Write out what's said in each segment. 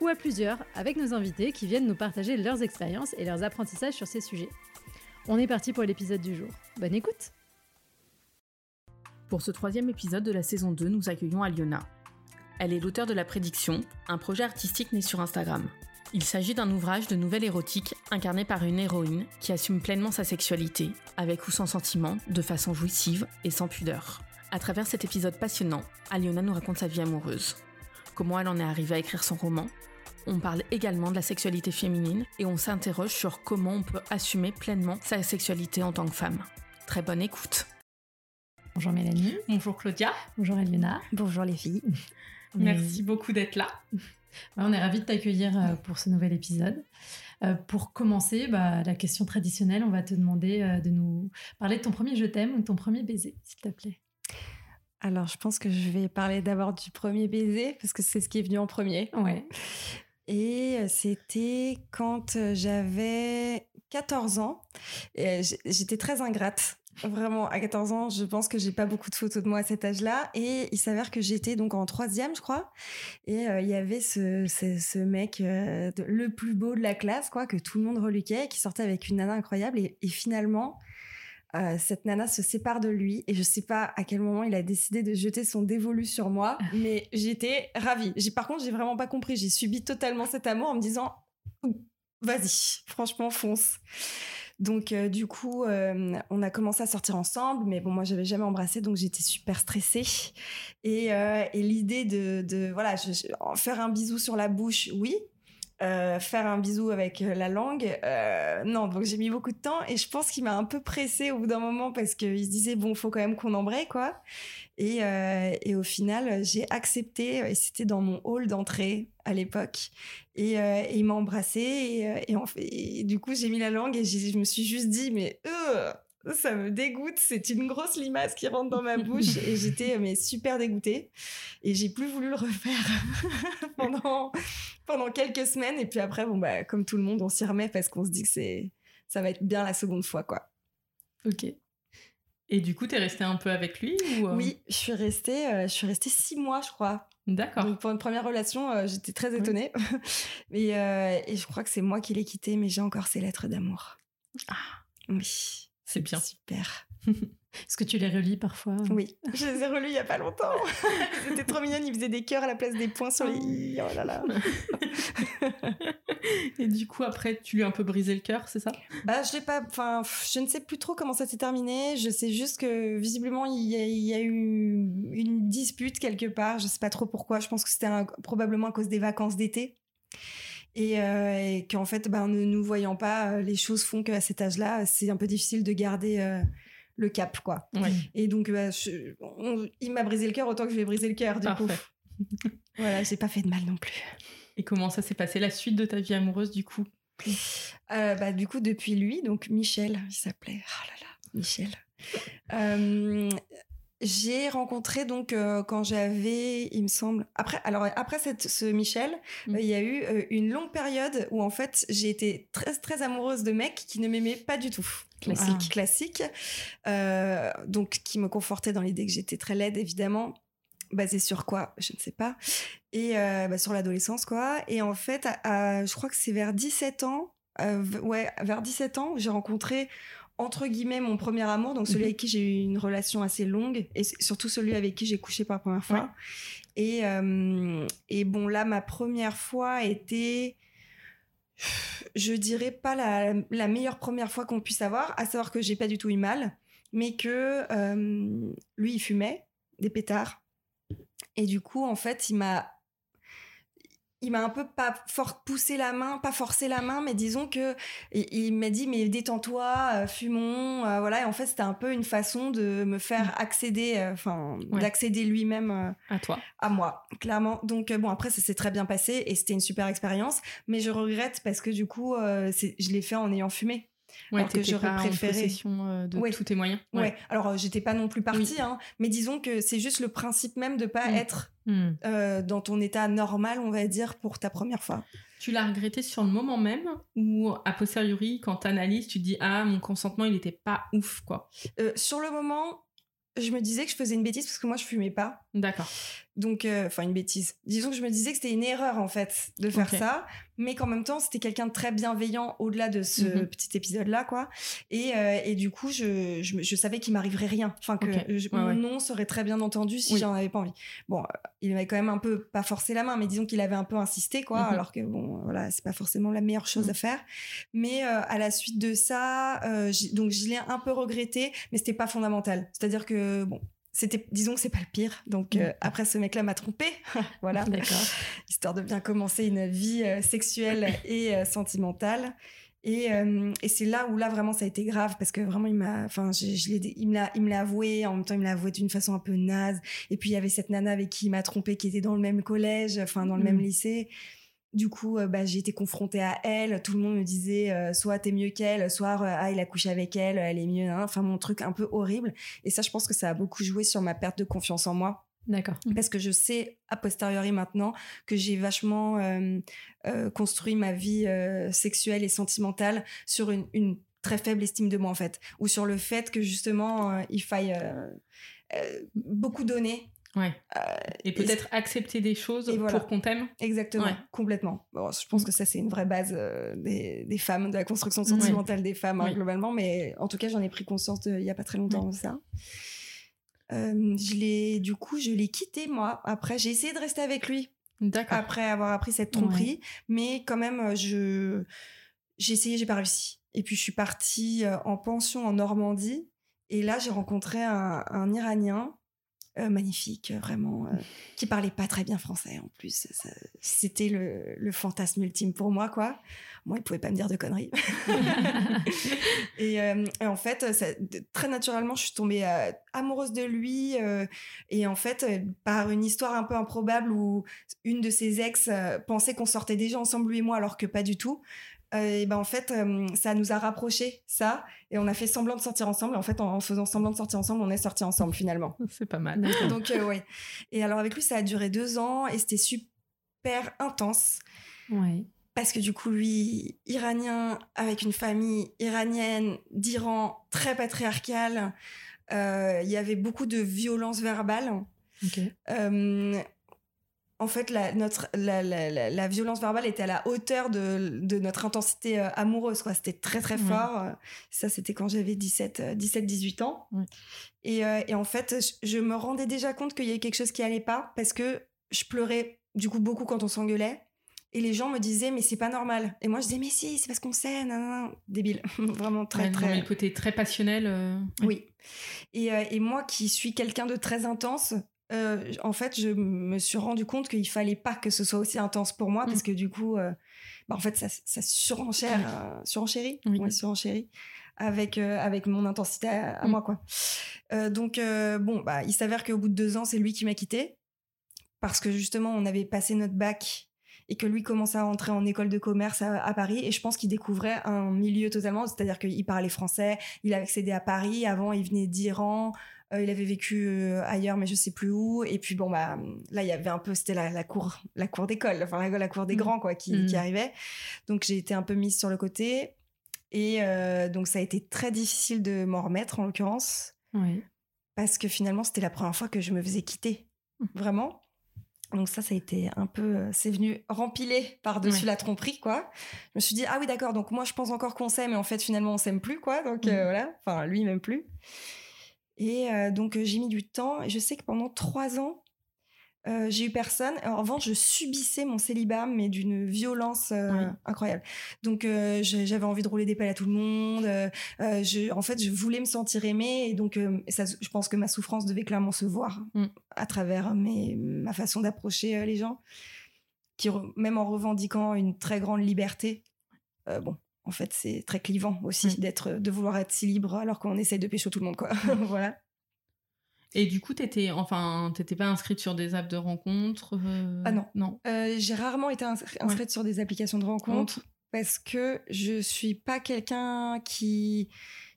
ou à plusieurs avec nos invités qui viennent nous partager leurs expériences et leurs apprentissages sur ces sujets. On est parti pour l'épisode du jour. Bonne écoute Pour ce troisième épisode de la saison 2, nous accueillons Aliona. Elle est l'auteur de La Prédiction, un projet artistique né sur Instagram. Il s'agit d'un ouvrage de nouvelle érotique incarné par une héroïne qui assume pleinement sa sexualité, avec ou sans sentiment, de façon jouissive et sans pudeur. À travers cet épisode passionnant, Aliona nous raconte sa vie amoureuse. Comment elle en est arrivée à écrire son roman, on parle également de la sexualité féminine et on s'interroge sur comment on peut assumer pleinement sa sexualité en tant que femme. Très bonne écoute. Bonjour Mélanie. Bonjour Claudia. Bonjour Eliona. Bonjour les filles. Merci beaucoup d'être là. On est ravis de t'accueillir euh, pour ce nouvel épisode. Euh, pour commencer, bah, la question traditionnelle, on va te demander euh, de nous parler de ton premier je t'aime ou de ton premier baiser, s'il te plaît. Alors, je pense que je vais parler d'abord du premier baiser parce que c'est ce qui est venu en premier. Ouais. Et c'était quand j'avais 14 ans. J'étais très ingrate. Vraiment, à 14 ans, je pense que j'ai pas beaucoup de photos de moi à cet âge-là. Et il s'avère que j'étais donc en troisième, je crois. Et il y avait ce, mec le plus beau de la classe, quoi, que tout le monde reluquait, qui sortait avec une nana incroyable. Et finalement, euh, cette nana se sépare de lui et je sais pas à quel moment il a décidé de jeter son dévolu sur moi, mais j'étais ravie. J'ai par contre j'ai vraiment pas compris. J'ai subi totalement cet amour en me disant vas-y, franchement fonce. Donc euh, du coup, euh, on a commencé à sortir ensemble, mais bon, moi j'avais jamais embrassé, donc j'étais super stressée. Et, et l'idée de, de voilà, faire un bisou sur la bouche, oui, euh, faire un bisou avec euh, la langue. Euh, non, donc j'ai mis beaucoup de temps et je pense qu'il m'a un peu pressé au bout d'un moment parce qu'il se disait bon, faut quand même qu'on embraye quoi. Et, et au final, j'ai accepté et c'était dans mon hall d'entrée à l'époque et, il m'a embrassé et, en fait, et, du coup j'ai mis la langue et je me suis juste dit mais ça me dégoûte, c'est une grosse limace qui rentre dans ma bouche et j'étais mais super dégoûtée et j'ai plus voulu le refaire pendant pendant quelques semaines et puis après bon bah comme tout le monde on s'y remet parce qu'on se dit que c'est ça va être bien la seconde fois quoi. Ok. Et du coup, t'es restée un peu avec lui ou euh? Oui, je suis restée, euh, je suis restée six mois, je crois. D'accord. Donc pour une première relation, euh, j'étais très étonnée. mais et je crois que c'est moi qui l'ai quitté, mais j'ai encore ses lettres d'amour. Ah. Oui. C'est bien. Super. Est-ce que tu les relis parfois? Oui, je les ai relus il y a pas longtemps. C'était trop mignon, ils faisaient des cœurs à la place des points sur les i. Oh là là. Et du coup, après, tu lui as un peu brisé le cœur, c'est ça? Bah, je l'ai pas. Enfin, je ne sais plus trop comment ça s'est terminé. Je sais juste que visiblement, il y, a, il y a eu une dispute quelque part. Je sais pas trop pourquoi. Je pense que c'était probablement à cause des vacances d'été et, euh, et qu'en fait, ben, ne nous voyant pas, euh, les choses font qu'à cet âge-là, c'est un peu difficile de garder euh, le cap, quoi. Ouais. Et donc, bah, je, on, il m'a brisé le cœur autant que je vais briser le cœur, du Parfait. coup. voilà, j'ai pas fait de mal non plus. Et comment ça s'est passé la suite de ta vie amoureuse, du coup? Euh, bah, Du coup, depuis lui, donc Michel, il s'appelait. Oh là là, Michel. Euh, j'ai rencontré donc euh, quand j'avais, il me semble, après, alors après cette, ce Michel, Mm. euh, il y a eu euh, une longue période où en fait j'ai été très très amoureuse de mecs qui ne m'aimaient pas du tout. Classique. Ah. classique, euh, donc qui me confortait dans l'idée que j'étais très laide évidemment. Basé sur quoi Je ne sais pas. Et bah, sur l'adolescence quoi. Et en fait, à- à- je crois que c'est vers 17 ans, ouais, vers 17 ans, j'ai rencontré entre guillemets mon premier amour, donc celui Mhm. avec qui j'ai eu une relation assez longue et surtout celui avec qui j'ai couché pour la première fois. Et, euh, et bon là, ma première fois était, je dirais pas la, la meilleure première fois qu'on puisse avoir, à savoir que j'ai pas du tout eu mal, mais que euh, lui il fumait des pétards et du coup en fait il m'a il m'a un peu pas fort poussé la main, pas forcé la main, mais disons que il, m'a dit mais détends-toi, euh, fumons, euh, voilà. Et en fait, c'était un peu une façon de me faire mm. accéder, euh, enfin, d'accéder lui-même à toi, à moi, clairement. Donc bon, après, ça s'est très bien passé et c'était une super expérience, mais je regrette parce que du coup, je l'ai fait en ayant fumé. Ouais, alors que j'aurais préféré. En possession de tous tes moyens. Ouais. Alors j'étais pas non plus partie, hein, mais disons que c'est juste le principe même de pas mm. être Hmm. Euh, dans ton état normal, on va dire, pour ta première fois. Tu l'as regretté sur le moment même ou a posteriori, quand tu analyses, tu te dis Ah, mon consentement, il n'était pas ouf, quoi? Euh, Sur le moment, je me disais que je faisais une bêtise parce que moi, je fumais pas. D'accord. Donc, euh, enfin, une bêtise. Disons que je me disais que c'était une erreur, en fait, de faire ça, mais qu'en même temps, c'était quelqu'un de très bienveillant au-delà de ce mhm. petit épisode-là, quoi. Et, euh, et, du coup, je, je, savais qu'il m'arriverait rien. Enfin, que mon nom serait très bien entendu si j'en avais pas envie. Bon, euh, il m'avait quand même un peu, pas forcé la main, mais disons qu'il avait un peu insisté, quoi, mhm. alors que, bon, voilà, c'est pas forcément la meilleure chose mhm. à faire. Mais à la suite de ça, donc, je l'ai un peu regretté, mais c'était pas fondamental. C'est-à-dire que, bon, c'était disons que c'est pas le pire. Donc euh, après ce mec là m'a trompé. Voilà. Histoire de bien commencer une vie euh, sexuelle et euh, sentimentale. Et, et c'est là où là vraiment ça a été grave parce que vraiment il m'a enfin je, je il me l'a il me l'a avoué. En même temps il me l'a avoué d'une façon un peu naze. Et puis il y avait cette nana avec qui il m'a trompé qui était dans le même collège enfin dans le même mm. lycée du coup, euh, bah, j'ai été confrontée à elle. Tout le monde me disait euh, soit t'es mieux qu'elle, soit euh, ah il a couché avec elle, elle est mieux. Hein. Enfin mon truc un peu horrible. Et ça, je pense que ça a beaucoup joué sur ma perte de confiance en moi. D'accord. Parce que je sais a posteriori maintenant que j'ai vachement construit ma vie sexuelle et sentimentale sur une, une, très faible estime de moi en fait, ou sur le fait que justement il faille beaucoup donner Ouais. Euh, et peut-être accepter des choses pour qu'on t'aime. Exactement, complètement. Bon, je pense mm. que ça, c'est une vraie base euh, des, des, femmes, de la construction sentimentale des femmes, hein, globalement. Mais en tout cas, j'en ai pris conscience il n'y a pas très longtemps ça. Euh, je l'ai, du coup, je l'ai quitté, moi. Après, j'ai essayé de rester avec lui. Après avoir appris cette tromperie. Mais quand même, je, j'ai essayé, j'ai pas réussi. Et puis, je suis partie en pension en Normandie. Et là, j'ai rencontré un, un Iranien euh, magnifique, vraiment, euh, qui parlait pas très bien français en plus. C'était le, fantasme ultime pour moi, quoi. Moi, il pouvait pas me dire de conneries. Euh, et, en fait, très naturellement, je suis tombée amoureuse de lui. et en fait, par une histoire un peu improbable où une de ses ex pensait qu'on sortait déjà ensemble, lui et moi, alors que pas du tout. Euh, et ben en fait, euh, ça nous a rapprochés, ça, et on a fait semblant de sortir ensemble. En fait, en, faisant semblant de sortir ensemble, on est sortis ensemble finalement. C'est pas mal. Donc euh, ouais. Et alors avec lui, ça a duré deux ans et c'était super intense. Ouais. Parce que du coup, lui, iranien, avec une famille iranienne d'Iran, très patriarcale, il y avait beaucoup de violence verbale. Okay en fait, la, notre, la, violence verbale était à la hauteur de, notre intensité euh, amoureuse. Quoi. C'était très, très fort. Ça, c'était quand j'avais 17, 17, 18 ans. Euh, et, en fait, je, me rendais déjà compte qu'il y avait quelque chose qui allait pas parce que je pleurais du coup beaucoup quand on s'engueulait. Et les gens me disaient, mais c'est pas normal. Et moi, je disais, mais si, c'est parce qu'on sait, débile. Vraiment très, très. le côté très passionnel. Euh, oui. Et, et, moi qui suis quelqu'un de très intense, euh, en fait, je me suis rendu compte qu'il fallait pas que ce soit aussi intense pour moi, parce mm. que du coup, euh, bah, en fait, ça, ça surenchère, euh, surenchérit, surenchérit avec avec mon intensité à, mm. moi, quoi. donc bon, bah, il s'avère qu'au bout de deux ans, c'est lui qui m'a quitté, parce que justement, on avait passé notre bac et que lui commençait à rentrer en école de commerce à, Paris et je pense qu'il découvrait un milieu totalement c'est-à-dire qu'il parlait français il avait accédé à Paris avant il venait d'Iran il avait vécu euh, ailleurs, mais je sais plus où. Et puis bon bah là il y avait un peu c'était la, cour la cour d'école, enfin la, cour des mm. grands quoi qui, qui mm. arrivait. Donc j'ai été un peu mise sur le côté. Et euh, donc ça a été très difficile de m'en remettre en l'occurrence. Oui. Parce que finalement c'était la première fois que je me faisais quitter. Mm. Vraiment. Donc ça, ça a été un peu, c'est venu rempiler par-dessus la tromperie, quoi. Je me suis dit, ah oui, d'accord, donc moi je pense encore qu'on s'aime, mais en fait finalement on s'aime plus, quoi. Donc voilà, enfin lui même plus. Et euh, donc euh, j'ai mis du temps. Et je sais que pendant trois ans, euh, j'ai eu personne. En revanche, je subissais mon célibat, mais d'une violence incroyable. Donc, j'avais envie de rouler des pelles à tout le monde. Je, en fait, je voulais me sentir aimée. Et donc, ça, je pense que ma souffrance devait clairement se voir mm. à travers mes, ma façon d'approcher les gens qui même en revendiquant une très grande liberté, bon, en fait, c'est très clivant aussi mm. d'être, de vouloir être si libre alors qu'on essaye de pécho tout le monde, quoi. voilà. Et du coup, t'étais, enfin, t'étais pas inscrite sur des apps de rencontres euh, Ah non, non. Euh, j'ai rarement été inscrite sur des applications de rencontres parce que je suis pas quelqu'un qui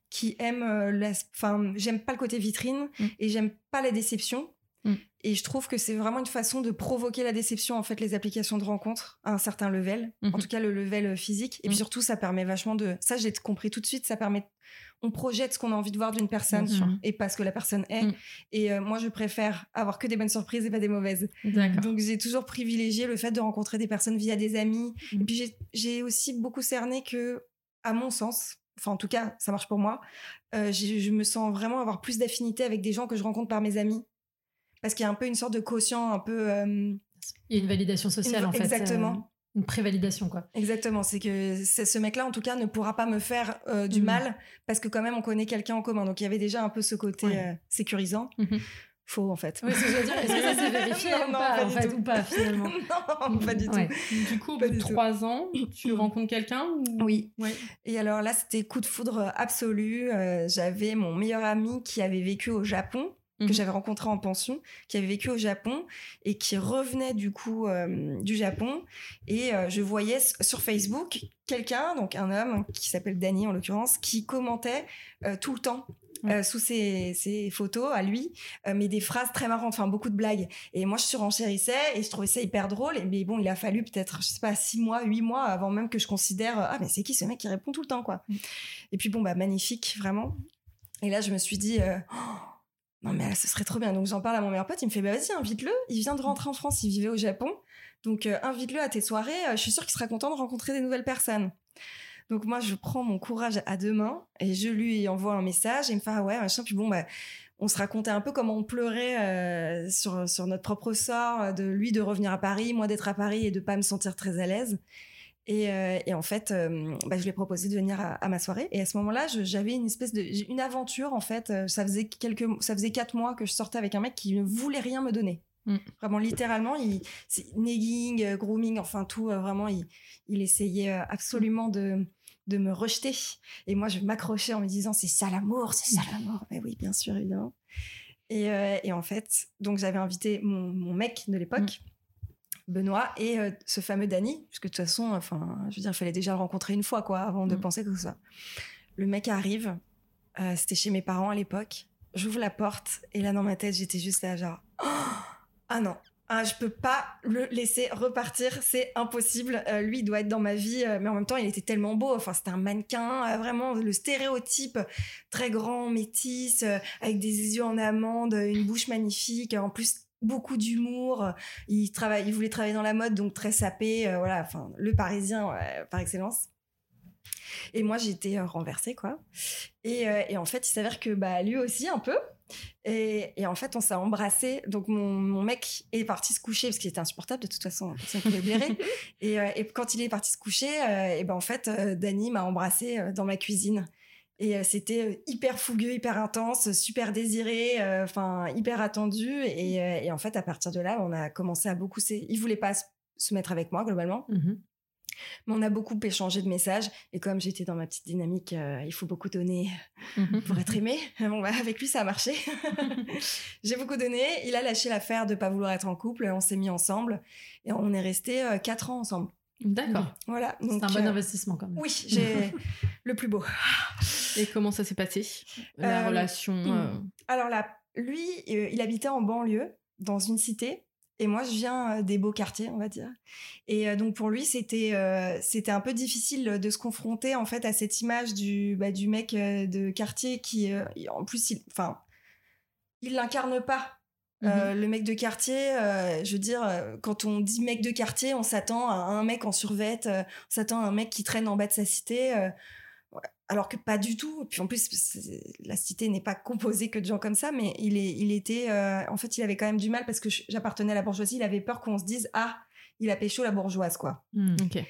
qui aime euh, la, enfin, j'aime pas le côté vitrine mm. et j'aime pas la déception. Mm. Et je trouve que c'est vraiment une façon de provoquer la déception, en fait, les applications de rencontres à un certain level, en mm-hmm. tout cas le level physique. Et puis surtout, ça permet vachement de. Ça, j'ai compris tout de suite, ça permet on projette ce qu'on a envie de voir d'une personne et pas ce que la personne est. Mm. Et euh, moi, je préfère avoir que des bonnes surprises et pas des mauvaises. Donc, j'ai toujours privilégié le fait de rencontrer des personnes via des amis. Mm. Et puis, j'ai aussi beaucoup cerné que, à mon sens, enfin, en tout cas, ça marche pour moi, euh, je me sens vraiment avoir plus d'affinité avec des gens que je rencontre par mes amis. Parce qu'il y a un peu une sorte de quotient un peu. Euh, Il y a une validation sociale, en fait. Exactement une prévalidation quoi. Exactement, c'est que ce mec-là en tout cas ne pourra pas me faire euh, du mm. mal parce que quand même on connaît quelqu'un en commun. Donc il y avait déjà un peu ce côté euh, sécurisant. Mm-hmm. Faux en fait. Oui, c'est ce que je veux dire. Est-ce que ça s'est vérifié ou, pas, en fait, ou pas finalement Non, pas du tout. Du coup, au bout de trois ans, tu rencontres quelqu'un Oui. Et alors là, c'était coup de foudre absolu. Euh, j'avais mon meilleur ami qui avait vécu au Japon que mhm. j'avais rencontré en pension, qui avait vécu au Japon et qui revenait du coup euh, du Japon. Et euh, je voyais sur Facebook quelqu'un, donc un homme qui s'appelle Danny en l'occurrence, qui commentait euh, tout le temps sous ses, photos à lui, mais des phrases très marrantes, enfin beaucoup de blagues. Et moi, je surenchérissais et je trouvais ça hyper drôle. Et, mais bon, il a fallu peut-être, je sais pas, six mois, huit mois avant même que je considère, ah, mais c'est qui ce mec qui répond tout le temps, quoi? Mm. Et puis bon, bah, magnifique, vraiment. Et là, je me suis dit, oh, non mais ce serait trop bien. Donc j'en parle à mon meilleur pote, il me fait bah vas-y invite-le. Il vient de rentrer en France, il vivait au Japon, donc euh, invite-le à tes soirées. Euh, je suis sûre qu'il sera content de rencontrer des nouvelles personnes. Donc moi je prends mon courage à deux mains et je lui envoie un message et il me fait ah ouais machin puis bon bah on se racontait un peu comment on pleurait euh, sur sur notre propre sort de lui de revenir à Paris, moi d'être à Paris et de pas me sentir très à l'aise. Euh, et, en fait, euh, bah, je lui ai proposé de venir à, ma soirée. Et à ce moment-là, j'avais une espèce de, une aventure en fait. Euh, ça faisait quelques, ça faisait quatre mois que je sortais avec un mec qui ne voulait rien me donner. Mm. Vraiment, littéralement, il, negging, grooming, enfin tout. vraiment, il, il essayait absolument de, de me rejeter. Et moi, je m'accrochais en me disant, c'est ça l'amour, c'est ça l'amour. Mais oui, bien sûr, évidemment. Et, et en fait, donc j'avais invité mon, mon mec de l'époque. Mm. Benoît et euh, ce fameux Danny, puisque de toute façon, enfin, je veux dire, il fallait déjà le rencontrer une fois, quoi, avant de mm. penser que ça. Le mec arrive, euh, c'était chez mes parents à l'époque. J'ouvre la porte et là, dans ma tête, j'étais juste là, genre, ah non, ah, je peux pas le laisser repartir, c'est impossible. Euh, lui, il doit être dans ma vie, mais en même temps, il était tellement beau. Enfin, c'était un mannequin, vraiment le stéréotype très grand, métis, avec des yeux en amande, une bouche magnifique. En plus, beaucoup d'humour. Il travaille, il voulait travailler dans la mode, donc très sapé. Euh, voilà, enfin, le Parisien par excellence. Et moi, j'étais euh, renversée, quoi. Euh, et, en fait, il s'avère que bah, lui aussi, un peu. Et, en fait, on s'est embrassé. Donc, mon, mec est parti se coucher parce qu'il était insupportable de toute façon. Personne ne pouvait et, et, quand il est parti se coucher, et ben en fait, Dany m'a embrassé dans ma cuisine. Et euh, c'était euh, hyper fougueux, hyper intense, super désiré, euh, enfin hyper attendu. Et, en fait, à partir de là, on a commencé à beaucoup. Il voulait pas se mettre avec moi globalement. Mmh Mais on a beaucoup échangé de messages. Et comme j'étais dans ma petite dynamique, il faut beaucoup donner mmh pour être aimé. Bon, bah, avec lui, ça a marché. J'ai beaucoup donné. Il a lâché l'affaire de pas vouloir être en couple. On s'est mis ensemble. Et on est resté quatre ans ensemble. D'accord. Voilà. C'est un bon investissement quand même. Oui, j'ai le plus beau. Et comment ça s'est passé La euh, relation hmm. euh Alors là, lui, euh, il habitait en banlieue, dans une cité. Et moi, je viens des beaux quartiers, on va dire. Et donc pour lui, c'était c'était un peu difficile de se confronter en fait à cette image du bah, du mec de quartier qui, en plus, il, enfin, il l'incarne pas. Mmh le mec de quartier, je veux dire, quand on dit mec de quartier, on s'attend à un mec en survette, on s'attend à un mec qui traîne en bas de sa cité alors que pas du tout. Puis en plus, la cité n'est pas composée que de gens comme ça, mais il, est, il était, euh, en fait, il avait quand même du mal parce que j'appartenais à la bourgeoisie. Il avait peur qu'on se dise ah, il a pécho la bourgeoise quoi. Ok.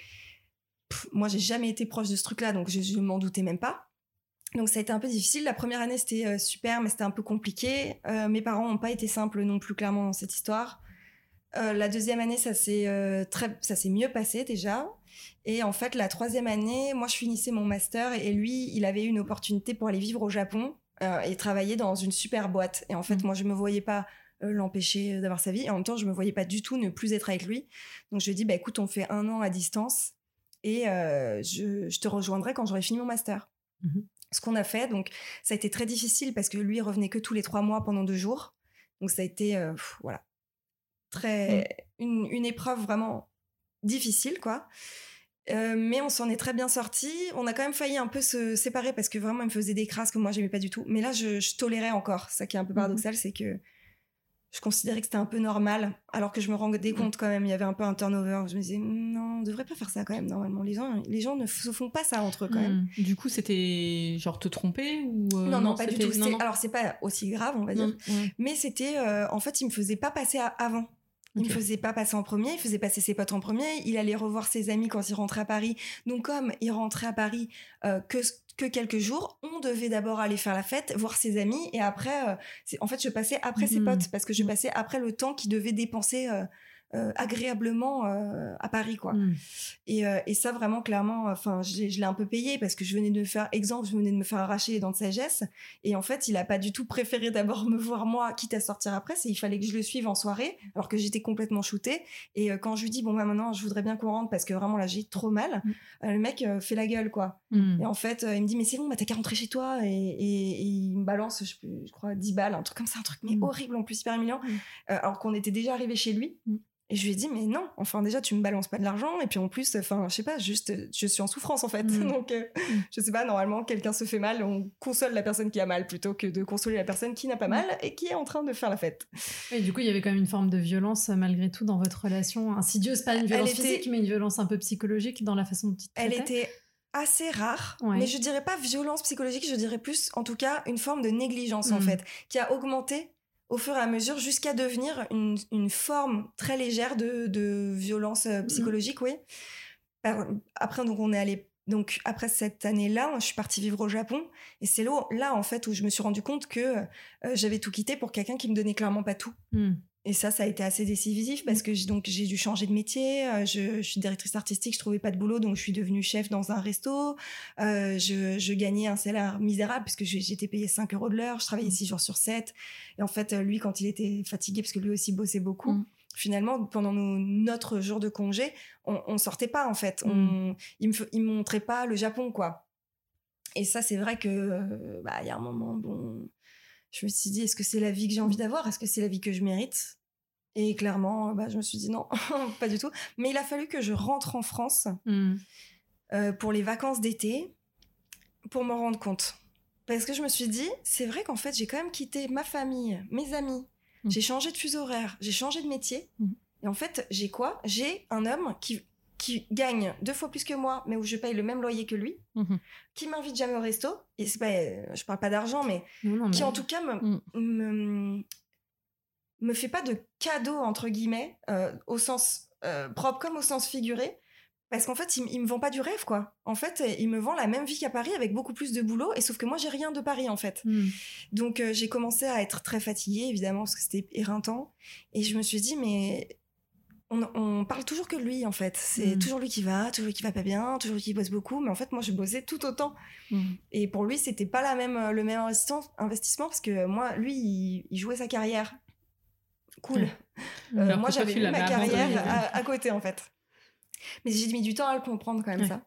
moi, j'ai jamais été proche de ce truc-là, donc je, je m'en doutais même pas. Donc ça a été un peu difficile. La première année c'était euh, super, mais c'était un peu compliqué. Euh, mes parents n'ont pas été simples non plus clairement dans cette histoire. la deuxième année, ça s'est très, ça s'est mieux passé déjà. Et en fait, la troisième année, moi, je finissais mon master et lui, il avait eu une opportunité pour aller vivre au Japon et travailler dans une super boîte. Et en fait, mmh. moi, je me voyais pas l'empêcher d'avoir sa vie. Et en même temps, je me voyais pas du tout ne plus être avec lui. Donc, je lui ai dit, bah, écoute, on fait un an à distance et je, te rejoindrai quand j'aurai fini mon master. Mmh Ce qu'on a fait, donc, ça a été très difficile parce que lui, il revenait que tous les trois mois pendant deux jours. Donc, ça a été, voilà, très, mmh. une, une épreuve vraiment difficile, quoi. Euh, mais on s'en est très bien sorti. On a quand même failli un peu se séparer parce que vraiment il me faisait des crasses que moi j'aimais pas du tout. Mais là je, tolérais encore. Ça qui est un peu mhm. paradoxal, c'est que je considérais que c'était un peu normal, alors que je me rendais compte quand même. Il y avait un peu un turnover. Je me disais non, on devrait pas faire ça quand même. Normalement, les gens, les gens ne se font pas ça entre eux quand même. Hmm. Du coup, c'était genre te tromper ou euh, non, non, pas du tout. Alors c'est pas aussi grave, on va dire. Mais c'était, euh, en fait, il me faisait pas passer à avant. Il ne faisait pas passer en premier, il faisait passer ses potes en premier, il allait revoir ses amis quand il rentrait à Paris. Donc comme il rentrait à Paris euh, que que quelques jours, on devait d'abord aller faire la fête, voir ses amis, et après, euh, en fait, je passais après ses mmh. potes parce que je mmh. passais après le temps qu'il devait dépenser euh, euh, agréablement euh, à Paris quoi. Mmh. et, euh, et, ça vraiment clairement enfin je, l'ai un peu payé parce que je venais de me faire exemple je venais de me faire arracher les dents de sagesse. Et en fait il a pas du tout préféré d'abord me voir moi quitte à sortir après. C'est il fallait que je le suive en soirée alors que j'étais complètement shootée. Et quand je lui dis bon bah maintenant je voudrais bien qu'on rentre parce que vraiment là j'ai trop mal mmh. le mec fait la gueule quoi. Mmh. et en fait il me dit mais c'est bon bah t'as qu'à rentrer chez toi. Et, et, il me balance je, je, crois 10 balles un truc comme ça un truc mais horrible en plus super humiliant alors qu'on était déjà arrivé chez lui et je lui ai dit, mais non, enfin, déjà, tu me balances pas de l'argent. Et puis en plus, enfin, je sais pas, juste, je suis en souffrance en fait. Mm. Donc, euh, mm. je sais pas, normalement, quelqu'un se fait mal, on console la personne qui a mal plutôt que de consoler la personne qui n'a pas mm. mal et qui est en train de faire la fête. Et du coup, il y avait quand même une forme de violence euh, malgré tout dans votre relation insidieuse, pas une violence physique, mais une violence un peu psychologique dans la façon dont tu Elle était assez rare, mais je dirais pas violence psychologique, je dirais plus, en tout cas, une forme de négligence en fait, qui a augmenté au fur et à mesure jusqu'à devenir une, forme très légère de, violence euh, psychologique, oui. Après, donc, on est allé. Donc, après cette année-là, je suis partie vivre au Japon. Et c'est là, en fait, où je me suis rendu compte que euh, j'avais tout quitté pour quelqu'un qui me donnait clairement pas tout. Hmm. Et ça, ça a été assez décisif parce que donc j'ai dû changer de métier. Euh, je, suis directrice artistique, je trouvais pas de boulot, donc je suis devenue chef dans un resto. Euh, je, gagnais un salaire misérable puisque j'étais payée 5 euros de l'heure. Je travaillais 6 mmh. jours sur 7. Et en fait, lui, quand il était fatigué, parce que lui aussi bossait beaucoup, mmh. finalement, pendant notre jour de congé, on, on sortait pas en fait. On, mmh. il me il montrait pas le Japon quoi. Et ça, c'est vrai que euh, bah il y a un moment, bon je me suis dit, est-ce que c'est la vie que j'ai envie d'avoir? Est-ce que c'est la vie que je mérite? Et clairement, bah, je me suis dit non, pas du tout. Mais il a fallu que je rentre en France hmm. euh, pour les vacances d'été pour me rendre compte. Parce que je me suis dit, c'est vrai qu'en fait, j'ai quand même quitté ma famille, mes amis. Hmm. J'ai changé de fuseau horaire, j'ai changé de métier. Hmm. Et en fait, j'ai quoi? J'ai un homme qui qui gagne deux fois plus que moi, mais où je paye le même loyer que lui, mhm. qui m'invite jamais au resto, et c'est pas, euh, je parle pas d'argent, mais qui en tout cas me, mm. me, fait pas de cadeau entre guillemets, euh, au sens euh, propre comme au sens figuré, parce qu'en fait, il, me vend pas du rêve, quoi. En fait, il me vend la même vie qu'à Paris avec beaucoup plus de boulot, et sauf que moi, j'ai rien de Paris, en fait. Mm. Donc, j'ai commencé à être très fatiguée, évidemment, parce que c'était éreintant. Et je me suis dit, mais on, parle toujours que lui en fait. C'est mm. toujours lui qui va, toujours lui qui va pas bien, toujours lui qui bosse beaucoup. Mais en fait, moi, je bossais tout autant. Mm. Et pour lui, c'était pas la même, le même investissement, parce que moi, lui, il, jouait sa carrière. Cool. Euh, moi, j'avais ma carrière à, côté en fait. Mais j'ai mis du temps à le comprendre quand même ça.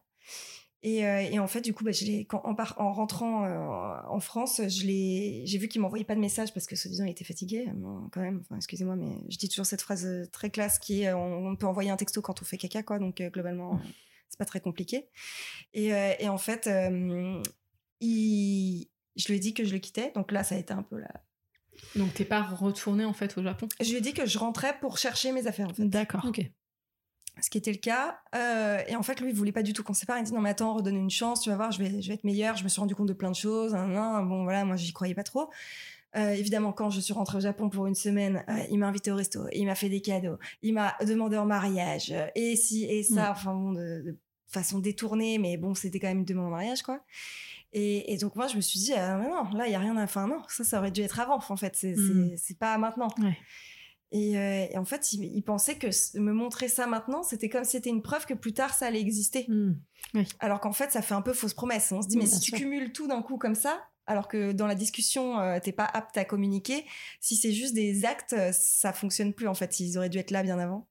Euh, et, en fait, du coup, bah, en, en, rentrant euh, en France, j'ai vu qu'il m'envoyait pas de message parce que, soi-disant, il était fatigué. quand même, excusez-moi, mais je dis toujours cette phrase euh, très classe qui est on, peut envoyer un texto quand on fait caca, quoi. Donc, globalement, c'est pas très compliqué. Et, en fait, il, je lui ai dit que je le quittais. Donc là, ça a été un peu la, donc t'es pas retourné en fait au Japon? Je lui ai dit que je rentrais pour chercher mes affaires. En fait. D'accord. Ok ce qui était le cas. Euh, et en fait, lui, il voulait pas du tout qu'on sépare. Il dit non, mais attends, redonne une chance, tu vas voir, je vais, je vais être meilleure. Je me suis rendu compte de plein de choses. bon, voilà, moi, j'y croyais pas trop. Euh, évidemment, quand je suis rentrée au Japon pour une semaine, euh, il m'a invité au resto, il m'a fait des cadeaux, il m'a demandé en mariage, et si et ça, mm. enfin bon, de, façon détournée, mais bon, c'était quand même une demande en mariage, quoi. Et, et, donc moi, je me suis dit, non, là, il y a rien à, enfin non, ça, ça aurait dû être avant, en fait, c'est mm. c'est pas maintenant. Et, euh, et en fait, il, il pensait que me montrer ça maintenant, c'était comme si c'était une preuve que plus tard ça allait exister. Hmm. Alors qu'en fait, ça fait un peu fausse promesse. On se dit, mais si tu sûr. cumules tout d'un coup comme ça, alors que dans la discussion, euh, t'es pas apte à communiquer, si c'est juste des actes, euh, ça fonctionne plus en fait. Ils auraient dû être là bien avant.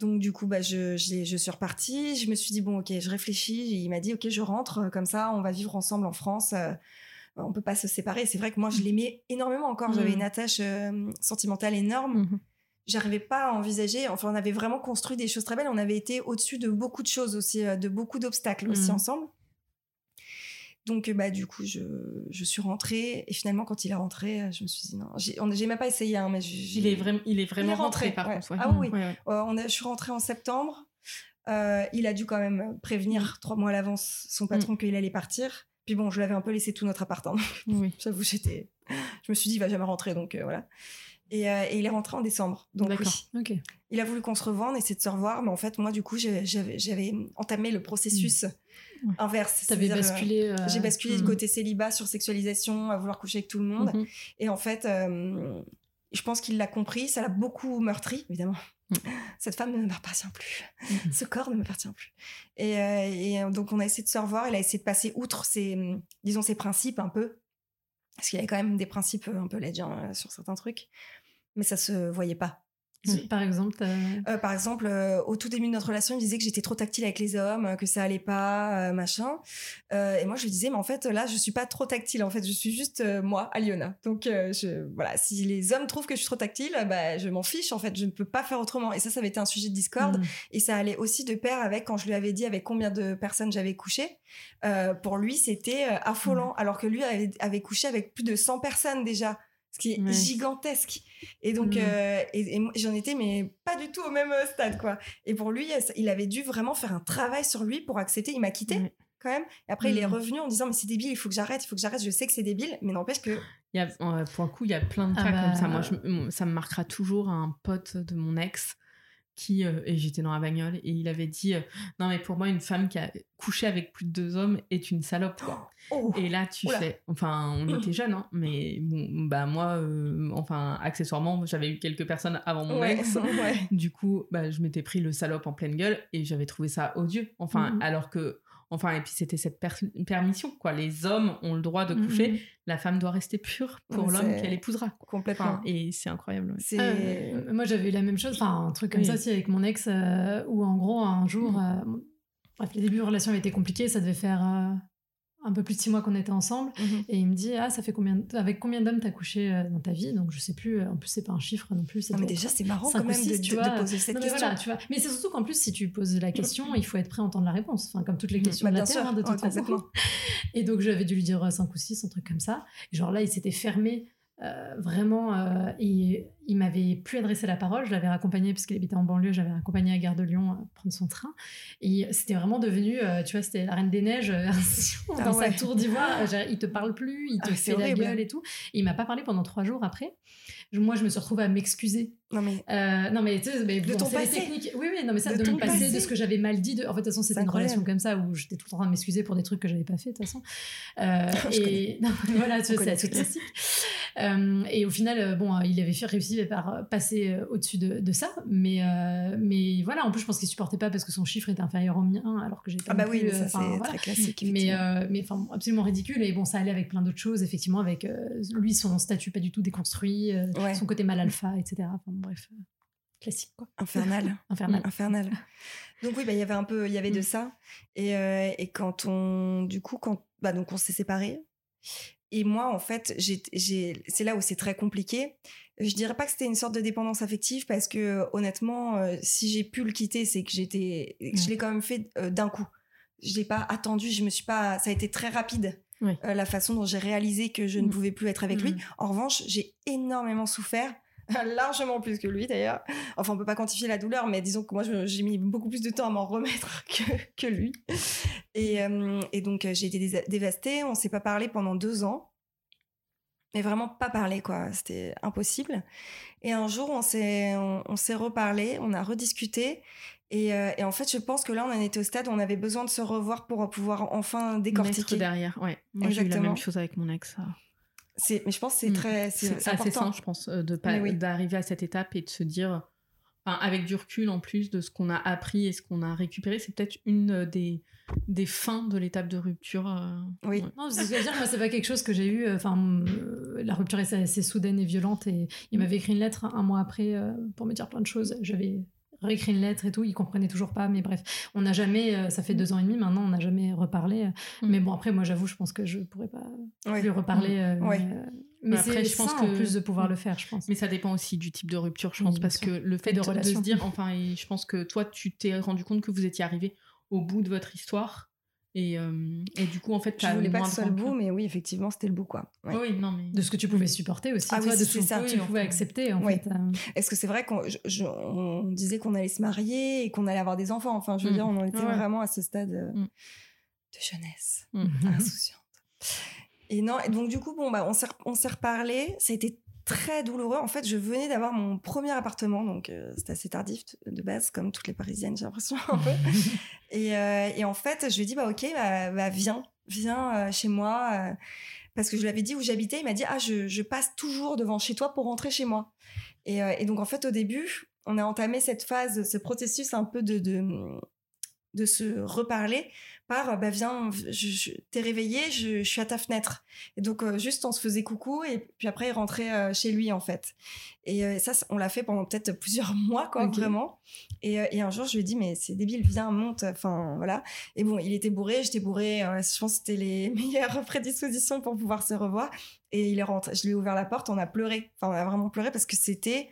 Donc du coup, bah, je, je, l'ai- je suis repartie. Je me suis dit, bon, ok, je réfléchis. Il m'a dit, ok, je rentre, comme ça, on va vivre ensemble en France. euh, on peut pas se séparer. C'est vrai que moi, je l'aimais énormément encore. J'avais Mhm. une attache euh, sentimentale énorme Mhm. j'arrivais pas à envisager. Enfin, on avait vraiment construit des choses très belles. On avait été au-dessus de beaucoup de choses aussi, euh, de beaucoup d'obstacles aussi Mhm. ensemble. Donc, euh, bah, du coup, je, je suis rentrée. Et finalement, quand il est rentré, je me suis dit non. J'ai même pas essayé, hein, mais Il est, vraiment, il est vraiment rentré, rentré, par ouais. contre. ouais. Ah oui. Ouais. Euh, on a, je suis rentrée en septembre. Euh, il a dû quand même prévenir trois mois à l'avance son patron qu'il allait partir. Puis bon, je l'avais un peu laissé tout notre appartement. Oui. J'avoue, j'étais. Je me suis dit, il va jamais rentrer, donc euh, voilà. Et, euh, et il est rentré en décembre. Donc oui. Il a voulu qu'on se revende, essayer de se revoir, mais en fait, moi, du coup, j'avais entamé le processus Ouais. inverse. T'avais euh, basculé. euh, J'ai basculé du côté célibat sur sexualisation, à vouloir coucher avec tout le monde. Mhm. Et en fait, euh, je pense qu'il l'a compris. Ça l'a beaucoup meurtri, évidemment. Mm. Cette femme ne m'appartient plus. Mhm. Ce corps ne m'appartient plus. Et, euh, et, euh, donc, on a essayé de se revoir. Il a essayé de passer outre ses, hum, disons, ses principes un peu. Parce qu'il avait quand même des principes un peu ledge hein, sur certains trucs. Mais ça se voyait pas. Par exemple, Euh, par exemple, euh, au tout début de notre relation, il me disait que j'étais trop tactile avec les hommes, que ça allait pas, euh, machin. Et moi, je lui disais, mais en fait, là, je suis pas trop tactile. En fait, je suis juste moi, Aliona. Donc, je, voilà, si les hommes trouvent que je suis trop tactile, bah, je m'en fiche. En fait, je ne peux pas faire autrement. Et ça, ça avait été un sujet de discorde. Hmm. Et ça allait aussi de pair avec quand je lui avais dit avec combien de personnes j'avais couché. Pour lui, c'était affolant. Alors que lui avait, avait couché avec plus de 100 personnes déjà. Ce qui est Ouais. gigantesque. Et donc, Mm. euh, et, j'en étais, mais pas du tout au même euh, stade, quoi. Et pour lui, il avait dû vraiment faire un travail sur lui pour accepter. Il m'a quitté, Ouais. quand même. Et après, il est Mm. revenu en disant, mais c'est débile, il faut que j'arrête, il faut que j'arrête. Je sais que c'est débile, mais n'empêche que. Il y a, euh, pour le coup, il y a plein de Ah cas bah, comme ça. Moi, je- ça me marquera toujours un pote de mon ex qui, euh, et j'étais dans la bagnole, et il avait dit euh, Non, mais pour moi, une femme qui a couché avec plus de deux hommes est une salope. Quoi. Oh Et là, tu Oula. fais. Enfin, on était jeunes, hein, mais bon, bah, moi, euh, enfin, accessoirement, j'avais eu quelques personnes avant mon ouais, ex. ouais. Du coup, bah, je m'étais pris le salope en pleine gueule et j'avais trouvé ça odieux. Enfin, Mhm. alors que. Enfin, et puis c'était cette per- permission, quoi. Les hommes ont le droit de Mhm. coucher, la femme doit rester pure pour Ouais, l'homme qu'elle épousera. quoi. Complètement. Enfin, et c'est incroyable. ouais. euh, moi, j'avais eu la même chose, enfin, un truc comme Oui. ça aussi avec mon ex, euh, où en gros, un jour, euh, bref, les débuts de relation avaient été compliqués, ça devait faire euh, un peu plus de six mois qu'on était ensemble, Mhm. et il me dit, ah, ça fait combien, de- avec combien d'hommes t'as couché euh, dans ta vie? Donc, je sais plus, euh, en plus, c'est pas un chiffre non plus. Non, mais déjà, c'est marrant quand même six, de, tu de vois. poser cette Non, mais question. voilà, tu vois. Mais c'est surtout qu'en plus, si tu poses la question, il faut être prêt à entendre la réponse. Enfin, comme toutes les questions Bah, de la Terre, sûr, hein, de ouais, toute façon. Et donc, j'avais dû lui dire 5 ou 6, un truc comme ça. Et genre là, il s'était fermé euh, vraiment. euh, et il m'avait plus adressé la parole. Je l'avais raccompagné, parce qu'il habitait en banlieue, j'avais raccompagné à Gare de Lyon euh, prendre son train. Et c'était vraiment devenu, tu vois, c'était la Reine des Neiges dans Ah ouais. sa tour d'ivoire. Il te parle plus, il te Ah, fait la gueule et tout. Et il m'a pas parlé pendant trois jours après. Moi, je me suis retrouvée à m'excuser Non, mais. euh, non mais tu sais, mais De bon, ton passé. techniques. Oui oui, non mais ça De de, mon passé, passé. de ce que j'avais mal dit. De... En fait de toute façon c'était une relation comme ça où j'étais tout le temps en train de m'excuser pour des trucs que j'avais pas fait de toute façon. Euh, et non, voilà, tu c'est tous. classique. Euh, et au final, euh, bon, il avait fait réussi par euh, passer au-dessus de, de ça, mais mais voilà, en plus je pense qu'il supportait pas parce que son chiffre était inférieur au mien, alors que j'étais Ah, bah oui, plus, mais ça, euh, c'est voilà. très classique. Mais, effectivement. mais enfin, absolument ridicule. Et bon, ça allait avec plein d'autres choses, effectivement, avec lui, son statut pas du tout déconstruit, Ouais. son côté mal alpha, etc. Enfin, bref, euh, classique, quoi. Infernal. Infernal. infernal. Donc oui, bah, il y avait un peu, il y avait de Mm. ça. Et, euh, et quand on, du coup, quand, bah, donc on s'est séparés. Et moi, en fait, c'est là où c'est très compliqué. Je dirais pas que c'était une sorte de dépendance affective parce que honnêtement, euh, si j'ai pu le quitter, c'est que j'étais, je l'ai quand même fait euh, d'un coup. Je l'ai pas attendu, je me suis pas, ça a été très rapide. Euh, la façon dont j'ai réalisé que je ne Mm. pouvais plus être avec lui. Mm. En revanche, j'ai énormément souffert, largement plus que lui d'ailleurs. Enfin, on peut pas quantifier la douleur, mais disons que moi, j'ai mis beaucoup plus de temps à m'en remettre que, que lui. Et, euh, et donc, euh, j'ai été dévastée. On s'est pas parlé pendant deux ans. Mais vraiment pas parlé, quoi. C'était impossible. Et un jour, on s'est, on, on s'est reparlé, on a rediscuté. Et, euh, et en fait, je pense que là, on en était au stade où on avait besoin de se revoir pour pouvoir enfin Mettre décortiquer. derrière, ouais. Moi, j'ai eu la Exactement. même chose avec mon ex. ça. c'est, mais je pense que c'est Mm. très, c'est, assez sain, je pense, euh, de pas oui. d'arriver à cette étape et de se dire, enfin, avec du recul en plus de ce qu'on a appris et ce qu'on a récupéré, c'est peut-être une euh, des, des fins de l'étape de rupture. euh, Oui. ouais. Non, c'est ce que je veux dire, moi, c'est pas quelque chose que j'ai eu. Enfin, euh, la rupture est assez soudaine et violente. Et il m'avait écrit une lettre un mois après euh, pour me dire plein de choses. J'avais réécrit une lettre et tout. Il comprenait toujours pas. Mais bref, on n'a jamais. euh, ça fait deux ans et demi maintenant, on n'a jamais reparlé. Mm. Mais bon, après, moi, j'avoue, je pense que je pourrais pas lui reparler. euh, Ouais. mais, euh, mais Après, je pense en que- plus de pouvoir le faire, je pense. Mais ça dépend aussi du type de rupture, je pense, parce sûr. que le fait de de, se dire, enfin, et je pense que toi, tu t'es rendu compte que vous étiez arrivé au bout de votre histoire. Et, euh, et du coup, en fait, Je t'as voulais pas que ce soit le bout, mais oui, effectivement, c'était le bout, quoi. Ouais. Oui, non, mais. De ce que tu pouvais supporter aussi, Ah oui, de ce que tu pouvais accepter, en Oui. fait. euh. Est-ce que c'est vrai qu'on on disait qu'on allait se marier et qu'on allait avoir des enfants Enfin, je veux Mm. dire, on en était Ouais, vraiment à ce stade euh, Mm. de jeunesse Mm. insouciante. Et non, et donc du coup, bon, bah, on s'est on s'est reparlé. Ça a été très douloureux. En fait, je venais d'avoir mon premier appartement, donc euh, c'était assez tardif de base, comme toutes les Parisiennes, j'ai l'impression et, euh, et en fait, je lui ai dit, bah ok, bah, bah, viens, viens euh, chez moi. euh, parce que je lui avais dit où j'habitais, il m'a dit, ah, je, je passe toujours devant chez toi pour rentrer chez moi. Et, et donc, en fait, au début, on a entamé cette phase, ce processus un peu de, de, de se reparler par, euh, bah viens, je, je- t'es réveillé, je, je suis à ta fenêtre. Et donc, euh, juste, on se faisait coucou et puis après, il rentrait euh, chez lui, en fait. Et euh, ça, on l'a fait pendant peut-être plusieurs mois, quoi, Ok. vraiment. Et, et un jour, je lui ai dit, mais c'est débile, viens, monte. Enfin, voilà. Et bon, il était bourré, j'étais bourré. je pense que c'était les meilleures prédispositions pour pouvoir se revoir. Et il est rentré. Je lui ai ouvert la porte, on a pleuré. Enfin, on a vraiment pleuré parce que c'était.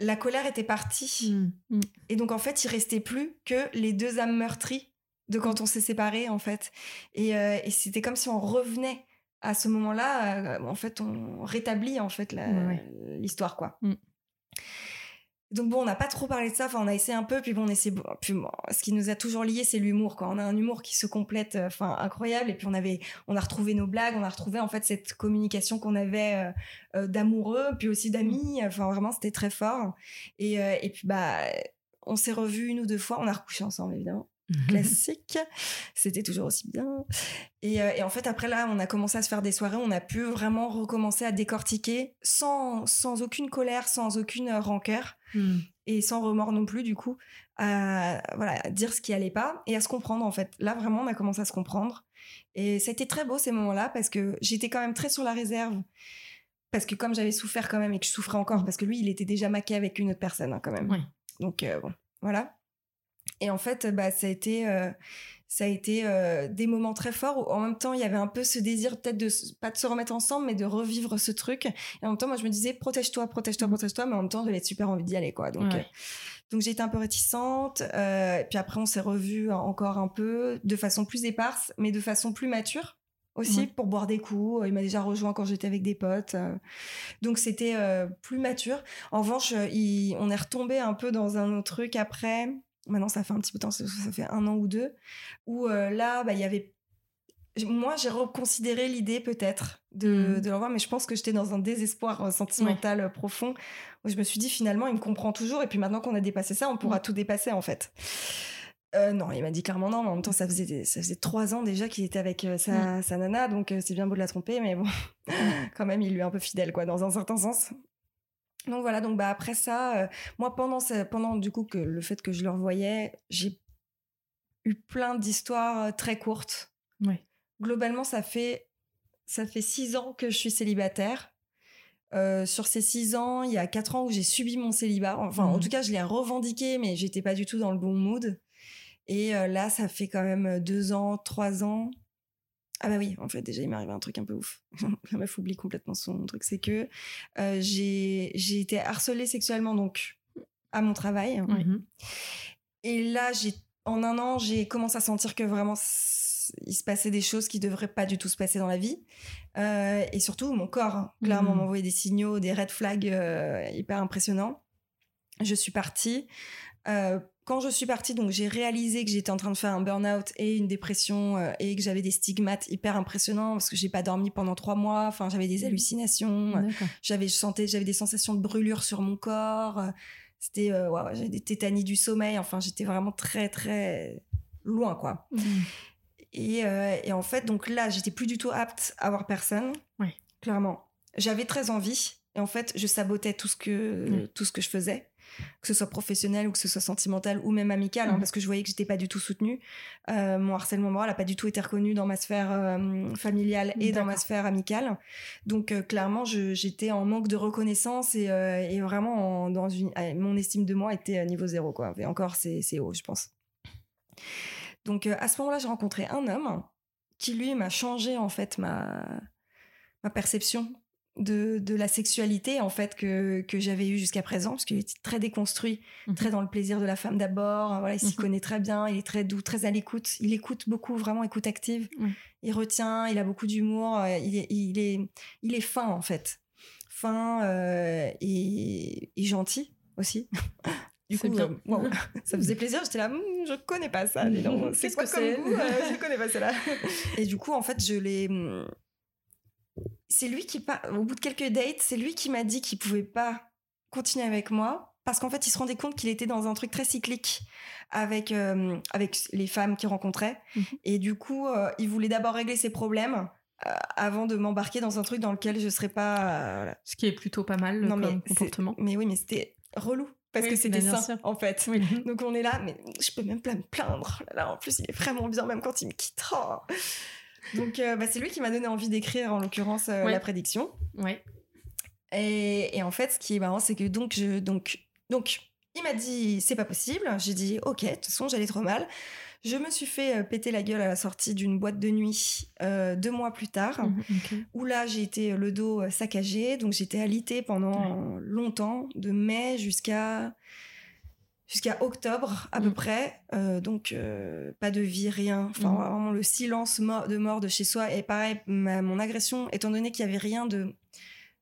La colère était partie. Mm. Et donc, en fait, il restait plus que les deux âmes meurtries de quand on s'est séparés, en fait. Et, euh, et c'était comme si on revenait à ce moment-là. euh, en fait, on rétablit, en fait, Ouais, l'histoire, quoi. Mm. Donc bon, on n'a pas trop parlé de ça. Enfin, on a essayé un peu, puis bon, on essaie. Puis bon, ce qui nous a toujours liés, c'est l'humour. Quoi, on a un humour qui se complète, euh, enfin incroyable. Et puis on avait, on a retrouvé nos blagues, on a retrouvé en fait cette communication qu'on avait euh, euh, d'amoureux, puis aussi d'amis. Enfin, vraiment, c'était très fort. Et, et puis bah, on s'est revus une ou deux fois. On a recouché ensemble, évidemment classique. C'était toujours aussi bien. Et, euh, et en fait, après là, on a commencé à se faire des soirées. On a pu vraiment recommencer à décortiquer sans, sans aucune colère, sans aucune euh, rancœur Mm. et sans remords non plus, du coup, à, voilà, à dire ce qui allait pas et à se comprendre en fait. Là, vraiment, on a commencé à se comprendre. Et ça a été très beau ces moments-là parce que j'étais quand même très sur la réserve. Parce que comme j'avais souffert quand même et que je souffrais encore, parce que lui, il était déjà maqué avec une autre personne hein, quand même. Donc, euh, bon, voilà. Et en fait, bah, ça a été, euh, ça a été euh, des moments très forts où en même temps, il y avait un peu ce désir peut-être de, pas de se remettre ensemble, mais de revivre ce truc. Et en même temps, moi, je me disais, protège-toi, protège-toi, protège-toi, mais en même temps, j'avais super envie d'y aller, quoi. Donc, Ouais. euh, donc j'ai été un peu réticente. euh, puis après, on s'est revus encore un peu, de façon plus éparse, mais de façon plus mature aussi, Ouais. pour boire des coups. Il m'a déjà rejoint quand j'étais avec des potes. euh. donc c'était euh, plus mature. En revanche, euh, il- on est retombé un peu dans un autre truc après. Maintenant, ça fait un petit peu de temps, ça fait un an ou deux, où euh, là, bah, il y avait moi, j'ai reconsidéré l'idée peut-être de, Mhm. de le revoir, mais je pense que j'étais dans un désespoir euh, sentimental profond où je me suis dit finalement, il me comprend toujours, et puis maintenant qu'on a dépassé ça, on pourra Mhm. tout dépasser en fait. Euh, non, il m'a dit clairement non, mais en même temps, ça faisait, des- ça faisait trois ans déjà qu'il était avec euh, sa, sa nana, donc euh, c'est bien beau de la tromper, mais bon, quand même, il lui est un peu fidèle, quoi, dans un certain sens. Donc voilà, donc bah après ça, euh, moi pendant ce- pendant du coup que le fait que je le revoyais, j'ai eu plein d'histoires euh, très courtes. Globalement, ça fait ça fait six ans que je suis célibataire. Euh, sur ces six ans, il y a quatre ans où j'ai subi mon célibat. Enfin, en Mhm. tout cas, je l'ai revendiqué, mais j'étais pas du tout dans le bon mood. Et euh, là, ça fait quand même deux ans, trois ans. Ah bah oui, en fait, déjà, il m'est arrivé un truc un peu ouf. La meuf oublie complètement son truc. C'est que euh, j'ai j'ai été harcelée sexuellement, donc, à mon travail. Mhm. Et là, j'ai en un an, j'ai commencé à sentir que vraiment il se passait des choses qui devraient pas du tout se passer dans la vie. Euh, et surtout, mon corps, hein, clairement, Mhm. m'envoyait des signaux, des red flags euh, hyper impressionnants. Je suis partie. Euh, quand je suis partie, donc j'ai réalisé que j'étais en train de faire un burn-out et une dépression euh, et que j'avais des stigmates hyper impressionnants parce que j'ai pas dormi pendant trois mois. Enfin, j'avais des hallucinations D'accord. j'avais je sentais j'avais des sensations de brûlure sur mon corps euh, c'était euh, ouais, j'avais des tétanies du sommeil enfin j'étais vraiment très très loin quoi Mhm. et, euh, et en fait donc là j'étais plus du tout apte à voir personne Ouais. clairement. J'avais très envie et en fait, je sabotais tout ce que, tout ce que je faisais que ce soit professionnel ou que ce soit sentimental ou même amical, hein, mhm. parce que je voyais que j'étais pas du tout soutenue. Euh, mon harcèlement moral n'a pas du tout été reconnu dans ma sphère euh, familiale et dans ma sphère amicale. Donc euh, clairement, j'étais en manque de reconnaissance et, vraiment dans une, mon estime de moi était à niveau zéro quoi. Et encore, c'est haut, je pense. Donc à ce moment-là, j'ai rencontré un homme qui lui m'a changé en fait ma ma perception de, la sexualité en fait que, j'avais eu jusqu'à présent parce qu'il était très déconstruit, mhm. très dans le plaisir de la femme d'abord. Voilà, il s'y mhm. connaît très bien, il est très doux, très à l'écoute. Il écoute beaucoup, vraiment écoute active. Il retient, il a beaucoup d'humour. Euh, il est, il est, il est fin en fait, fin euh, et, gentil aussi. Du coup, bien. Euh, ça faisait plaisir. J'étais là, hmm, je connais pas ça. C'est quoi comme vous Je connais pas cela. Et du coup, en fait, je l'ai hmm, c'est lui qui, au bout de quelques dates, c'est lui qui m'a dit qu'il pouvait pas continuer avec moi parce qu'en fait, il se rendait compte qu'il était dans un truc très cyclique avec euh, avec les femmes qu'il rencontrait mhm. et du coup, euh, il voulait d'abord régler ses problèmes euh, avant de m'embarquer dans un truc dans lequel je serais pas. Ce qui est plutôt pas mal non, comme comportement. Mais oui, mais c'était relou parce que c'était ça en fait. Donc on est là, mais je peux même pas me plaindre. Là, en plus, il est vraiment bien même quand il me quitte. Donc, euh, bah, c'est lui qui m'a donné envie d'écrire, en l'occurrence, euh, la prédiction. Ouais. Et, en fait, ce qui est marrant, c'est que donc, je, donc, donc, il m'a dit, c'est pas possible. J'ai dit, ok, de toute façon, j'allais trop mal. Je me suis fait euh, péter la gueule à la sortie d'une boîte de nuit deux mois plus tard, mhm, où là j'ai été le dos saccagé, donc j'étais alitée pendant longtemps, de mai jusqu'à jusqu'à octobre à peu mm. près. Euh, donc euh, pas de vie, rien. Enfin mm. vraiment le silence de mort de chez soi. Et pareil, mon agression, étant donné qu'il y avait rien de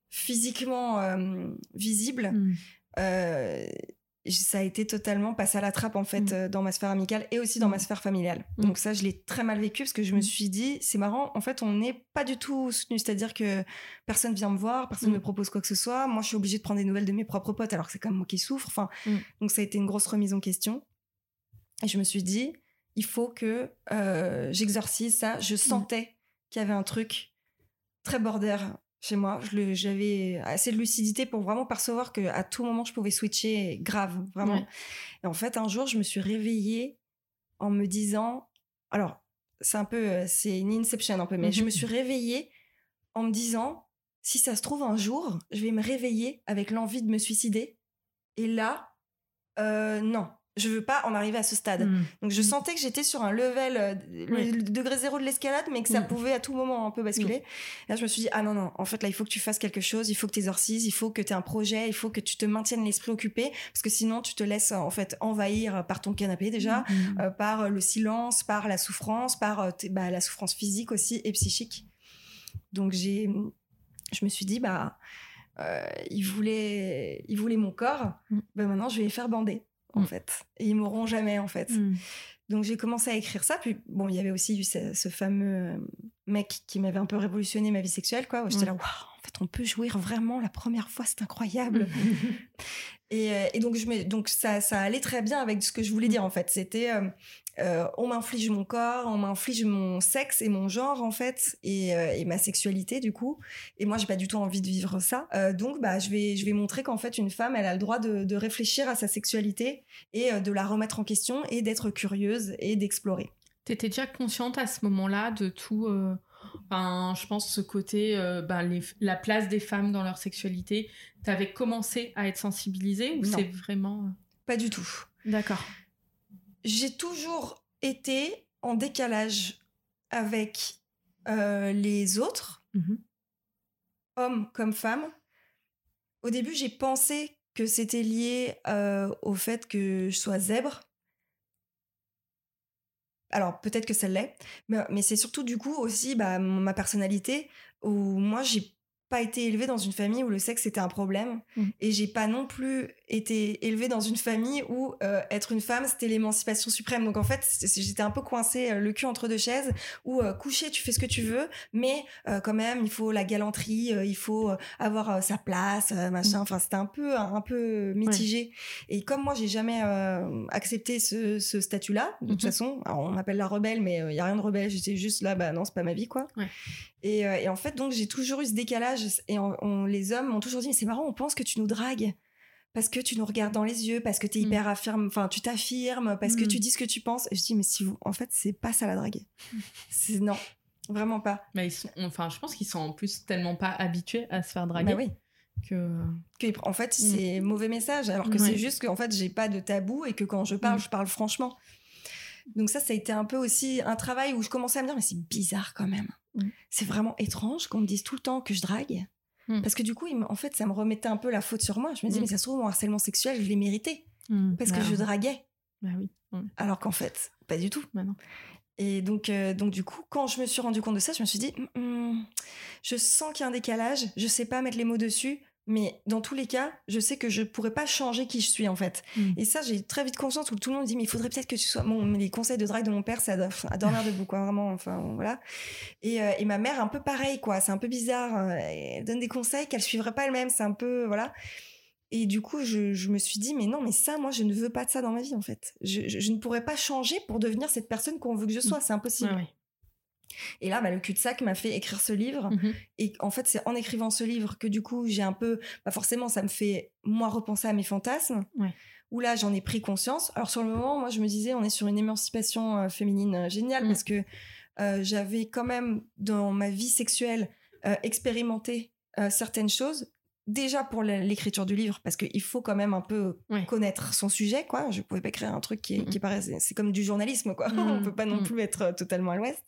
physiquement euh, visible, mm ça a été totalement passé à la trappe en fait mm. euh, dans ma sphère amicale et aussi dans ma mm. sphère familiale. Mm. Donc ça, je l'ai très mal vécu parce que je me suis dit, c'est marrant, en fait, on n'est pas du tout soutenu, c'est-à-dire que personne vient me voir, personne ne me propose quoi que ce soit. Moi, je suis obligée de prendre des nouvelles de mes propres potes alors que c'est comme moi qui souffre. Enfin, donc ça a été une grosse remise en question. Et je me suis dit, il faut que euh, j'exorcise ça. Je sentais qu'il y avait un truc très border chez moi. J'avais assez de lucidité pour vraiment percevoir que à tout moment je pouvais switcher grave, vraiment. Et en fait, un jour, je me suis réveillée en me disant, alors c'est un peu, euh, c'est une inception un peu, mais je me mhm. suis réveillée en me disant, si ça se trouve un jour, je vais me réveiller avec l'envie de me suicider. Et là, euh, non, je veux pas en arriver à ce stade. Hmm. Donc je sentais que j'étais sur un level, euh, le degré zéro de l'escalade, mais que ça hmm. pouvait à tout moment un peu basculer. Là, je me suis dit, ah non, non, en fait, là, il faut que tu fasses quelque chose, il faut que tu exorcises, il faut que tu aies un projet, il faut que tu te maintiennes l'esprit occupé, parce que sinon, tu te laisses en fait envahir par ton canapé déjà, hmm. euh, par le silence, par la souffrance, par euh, bah, la souffrance physique aussi et psychique. Donc j'ai, je me suis dit, bah, il voulait, il voulait mon corps, ben maintenant je vais les faire bander en mm. fait. Et ils mourront jamais, en fait. Mm. Donc j'ai commencé à écrire ça. Puis bon, il y avait aussi eu ce, fameux euh, mec qui m'avait un peu révolutionné ma vie sexuelle, quoi. J'étais là, waouh, en fait, on peut jouir vraiment la première fois, c'est incroyable. et, euh, et, donc, je donc ça, ça allait très bien avec ce que je voulais dire, en fait. C'était, euh, euh, on m'inflige mon corps, on m'inflige mon sexe et mon genre en fait euh, et, ma sexualité du coup. Et moi j'ai pas du tout envie de vivre ça. Euh, donc bah je vais je vais montrer qu'en fait une femme elle a le droit de, réfléchir à sa sexualité et de la remettre en question et d'être curieuse et d'explorer. T'étais déjà consciente à ce moment-là de tout. Je pense ce côté, bah, la place des femmes dans leur sexualité. T'avais commencé à être sensibilisée ou c'est vraiment Pas du tout. D'accord j'ai toujours été en décalage avec euh, les autres, mhm. hommes comme femmes. Au début, j'ai pensé que c'était lié euh, au fait que je sois zèbre. Alors peut-être que ça l'est, mais, c'est surtout du coup aussi bah, ma personnalité où moi j'ai pas été élevée dans une famille où le sexe était un problème. Mmh. et j'ai pas non plus été élevée dans une famille où euh, être une femme c'était l'émancipation suprême. Donc en fait j'étais un peu coincée euh, le cul entre deux chaises où euh, coucher tu fais ce que tu veux mais quand même il faut la galanterie il faut avoir sa place machin. Mmh. enfin c'était un peu un, peu mitigé. Et comme moi j'ai jamais accepté ce, ce statut là de toute mmh façon on m'appelle la rebelle mais il y a rien de rebelle. J'étais juste là bah non c'est pas ma vie quoi et, et en fait donc j'ai toujours eu ce décalage et on, on- les hommes m'ont toujours dit, mais c'est marrant, on pense que tu nous dragues parce que tu nous regardes dans les yeux, parce que tu es Mm. hyper affirme, enfin, tu t'affirmes, parce que Mm. tu dis ce que tu penses. Et je dis, mais si vous, en fait, c'est pas ça la drague. C'est non, vraiment pas. Bah, ils sont, enfin, je pense qu'ils sont en plus tellement pas habitués à se faire draguer Bah oui. que. Que, en fait, Mm. c'est mauvais message, alors que Ouais. c'est juste qu'en fait, j'ai pas de tabou et que quand je parle, Mm. je parle franchement. Donc ça, ça a été un peu aussi un travail où je commençais à me dire, mais c'est bizarre quand même. Mm. C'est vraiment étrange qu'on me dise tout le temps que je drague. Mm. Parce que du coup, en fait, ça me remettait un peu la faute sur moi. Je me disais, Mm. mais ça se trouve, mon harcèlement sexuel, je l'ai mérité. Parce Bah, que je draguais. Bah oui. Alors qu'en fait, pas du tout. Bah non. Et donc, euh, donc du coup, quand je me suis rendu compte de ça, je me suis dit, je sens qu'il y a un décalage, je sais pas mettre les mots dessus, mais dans tous les cas, je sais que je pourrais pas changer qui je suis en fait. Mm. Et ça, j'ai très vite conscience où tout le monde dit, mais il faudrait peut-être que tu sois. Bon, les conseils de drague de mon père, c'est à, à dormir debout, quoi, vraiment. Enfin, voilà. Et, euh, et ma mère, un peu pareil, quoi. C'est un peu bizarre. euh, Elle donne des conseils qu'elle suivrait pas elle-même. C'est un peu, voilà. Et du coup, je, je me suis dit, mais non, mais ça, moi, je ne veux pas de ça dans ma vie, en fait. Je, je- je ne pourrais pas changer pour devenir cette personne qu'on veut que je sois. C'est impossible. Et là, bah, le cul-de-sac m'a fait écrire ce livre. Mhm. Et en fait, c'est en écrivant ce livre que du coup, j'ai un peu, bah forcément, ça me fait moi repenser à mes fantasmes. Ouais. Où là, j'en ai pris conscience. Alors sur le moment, moi, je me disais, on est sur une émancipation euh, féminine euh, géniale Mm. parce que euh, j'avais quand même dans ma vie sexuelle euh, expérimenté certaines choses. Déjà pour l'écriture du livre, parce qu'il faut quand même un peu Ouais. connaître son sujet, quoi. Je pouvais pas écrire un truc qui, Mm. qui paraissait, c'est comme du journalisme, quoi. Mm. on peut pas non Mm. plus être totalement à l'ouest.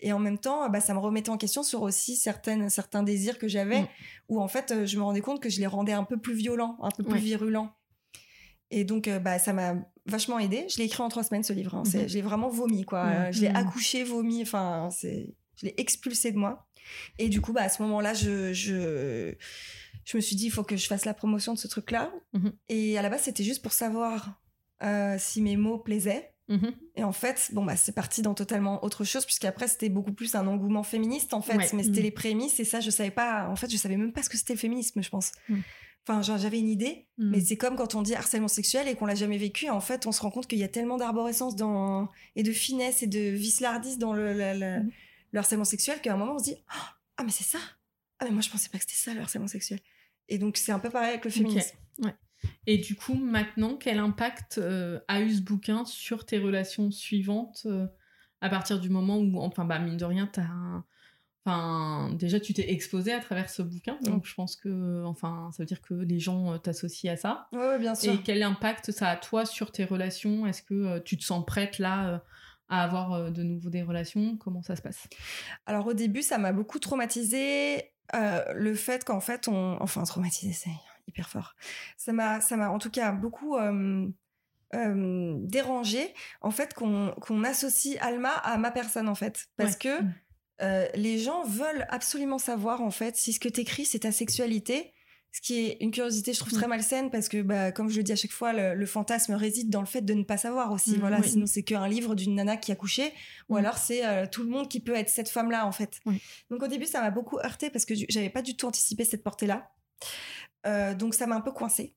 Et en même temps, bah, ça me remettait en question sur aussi certaines, certains désirs que j'avais, Mm. où en fait, je me rendais compte que je les rendais un peu plus violents, un peu plus Ouais. virulents. Et donc, euh, bah, ça m'a vachement aidé. Je l'ai écrit en trois semaines, ce livre. hein. Mhm. Je l'ai vraiment vomi, quoi. Euh, Je l'ai Mhm. accouché, vomi. Enfin, c'est, je l'ai expulsé de moi. Et du coup, bah, à ce moment-là, je, je, je me suis dit, il faut que je fasse la promotion de ce truc-là. Mhm. Et à la base, c'était juste pour savoir euh, si mes mots plaisaient. Mhm. Et en fait, bon, bah, c'est parti dans totalement autre chose, puisqu'après, c'était beaucoup plus un engouement féministe, en fait. Ouais. Mais c'était Mm. les prémices, et ça, je savais pas. En fait, je savais même pas ce que c'était le féminisme, je pense. Mm. Enfin, j'avais une idée, mais c'est comme quand on dit harcèlement sexuel et qu'on l'a jamais vécu. En fait, on se rend compte qu'il y a tellement d'arborescence dans... et de finesse et de vice-lardise dans le, la- la- le harcèlement sexuel qu'à un moment, on se dit Ah, mais c'est ça Ah, mais moi, je pensais pas que c'était ça, le harcèlement sexuel. Et donc, c'est un peu pareil avec le féminisme. Ouais. Et du coup, maintenant, quel impact euh, a eu ce bouquin sur tes relations suivantes euh, à partir du moment où, enfin, bah, mine de rien, un- Enfin, déjà, tu t'es exposé à travers ce bouquin, donc je pense que, enfin, ça veut dire que les gens euh, t'associent à ça. Ouais, ouais, bien sûr. Et quel impact ça a toi sur tes relations? Est-ce que euh, tu te sens prête là à avoir de nouveau des relations? Comment ça se passe? Alors, au début, ça m'a beaucoup traumatisé. euh, le fait qu'en fait, on. Enfin, traumatisé, c'est hyper fort. Ça m'a, ça m'a en tout cas beaucoup. euh, euh, dérangé en fait qu'on qu'on associe Alma à ma personne en fait parce Ouais. que Mm. euh, les gens veulent absolument savoir en fait si ce que t'écris c'est ta sexualité ce qui est une curiosité je trouve très malsaine parce que bah, comme je le dis à chaque fois le, le fantasme réside dans le fait de ne pas savoir aussi Mm, voilà oui. sinon c'est qu'un livre d'une nana qui a couché ou alors c'est euh, tout le monde qui peut être cette femme là en fait donc au début ça m'a beaucoup heurté parce que j'avais pas du tout anticipé cette portée là donc ça m'a un peu coincée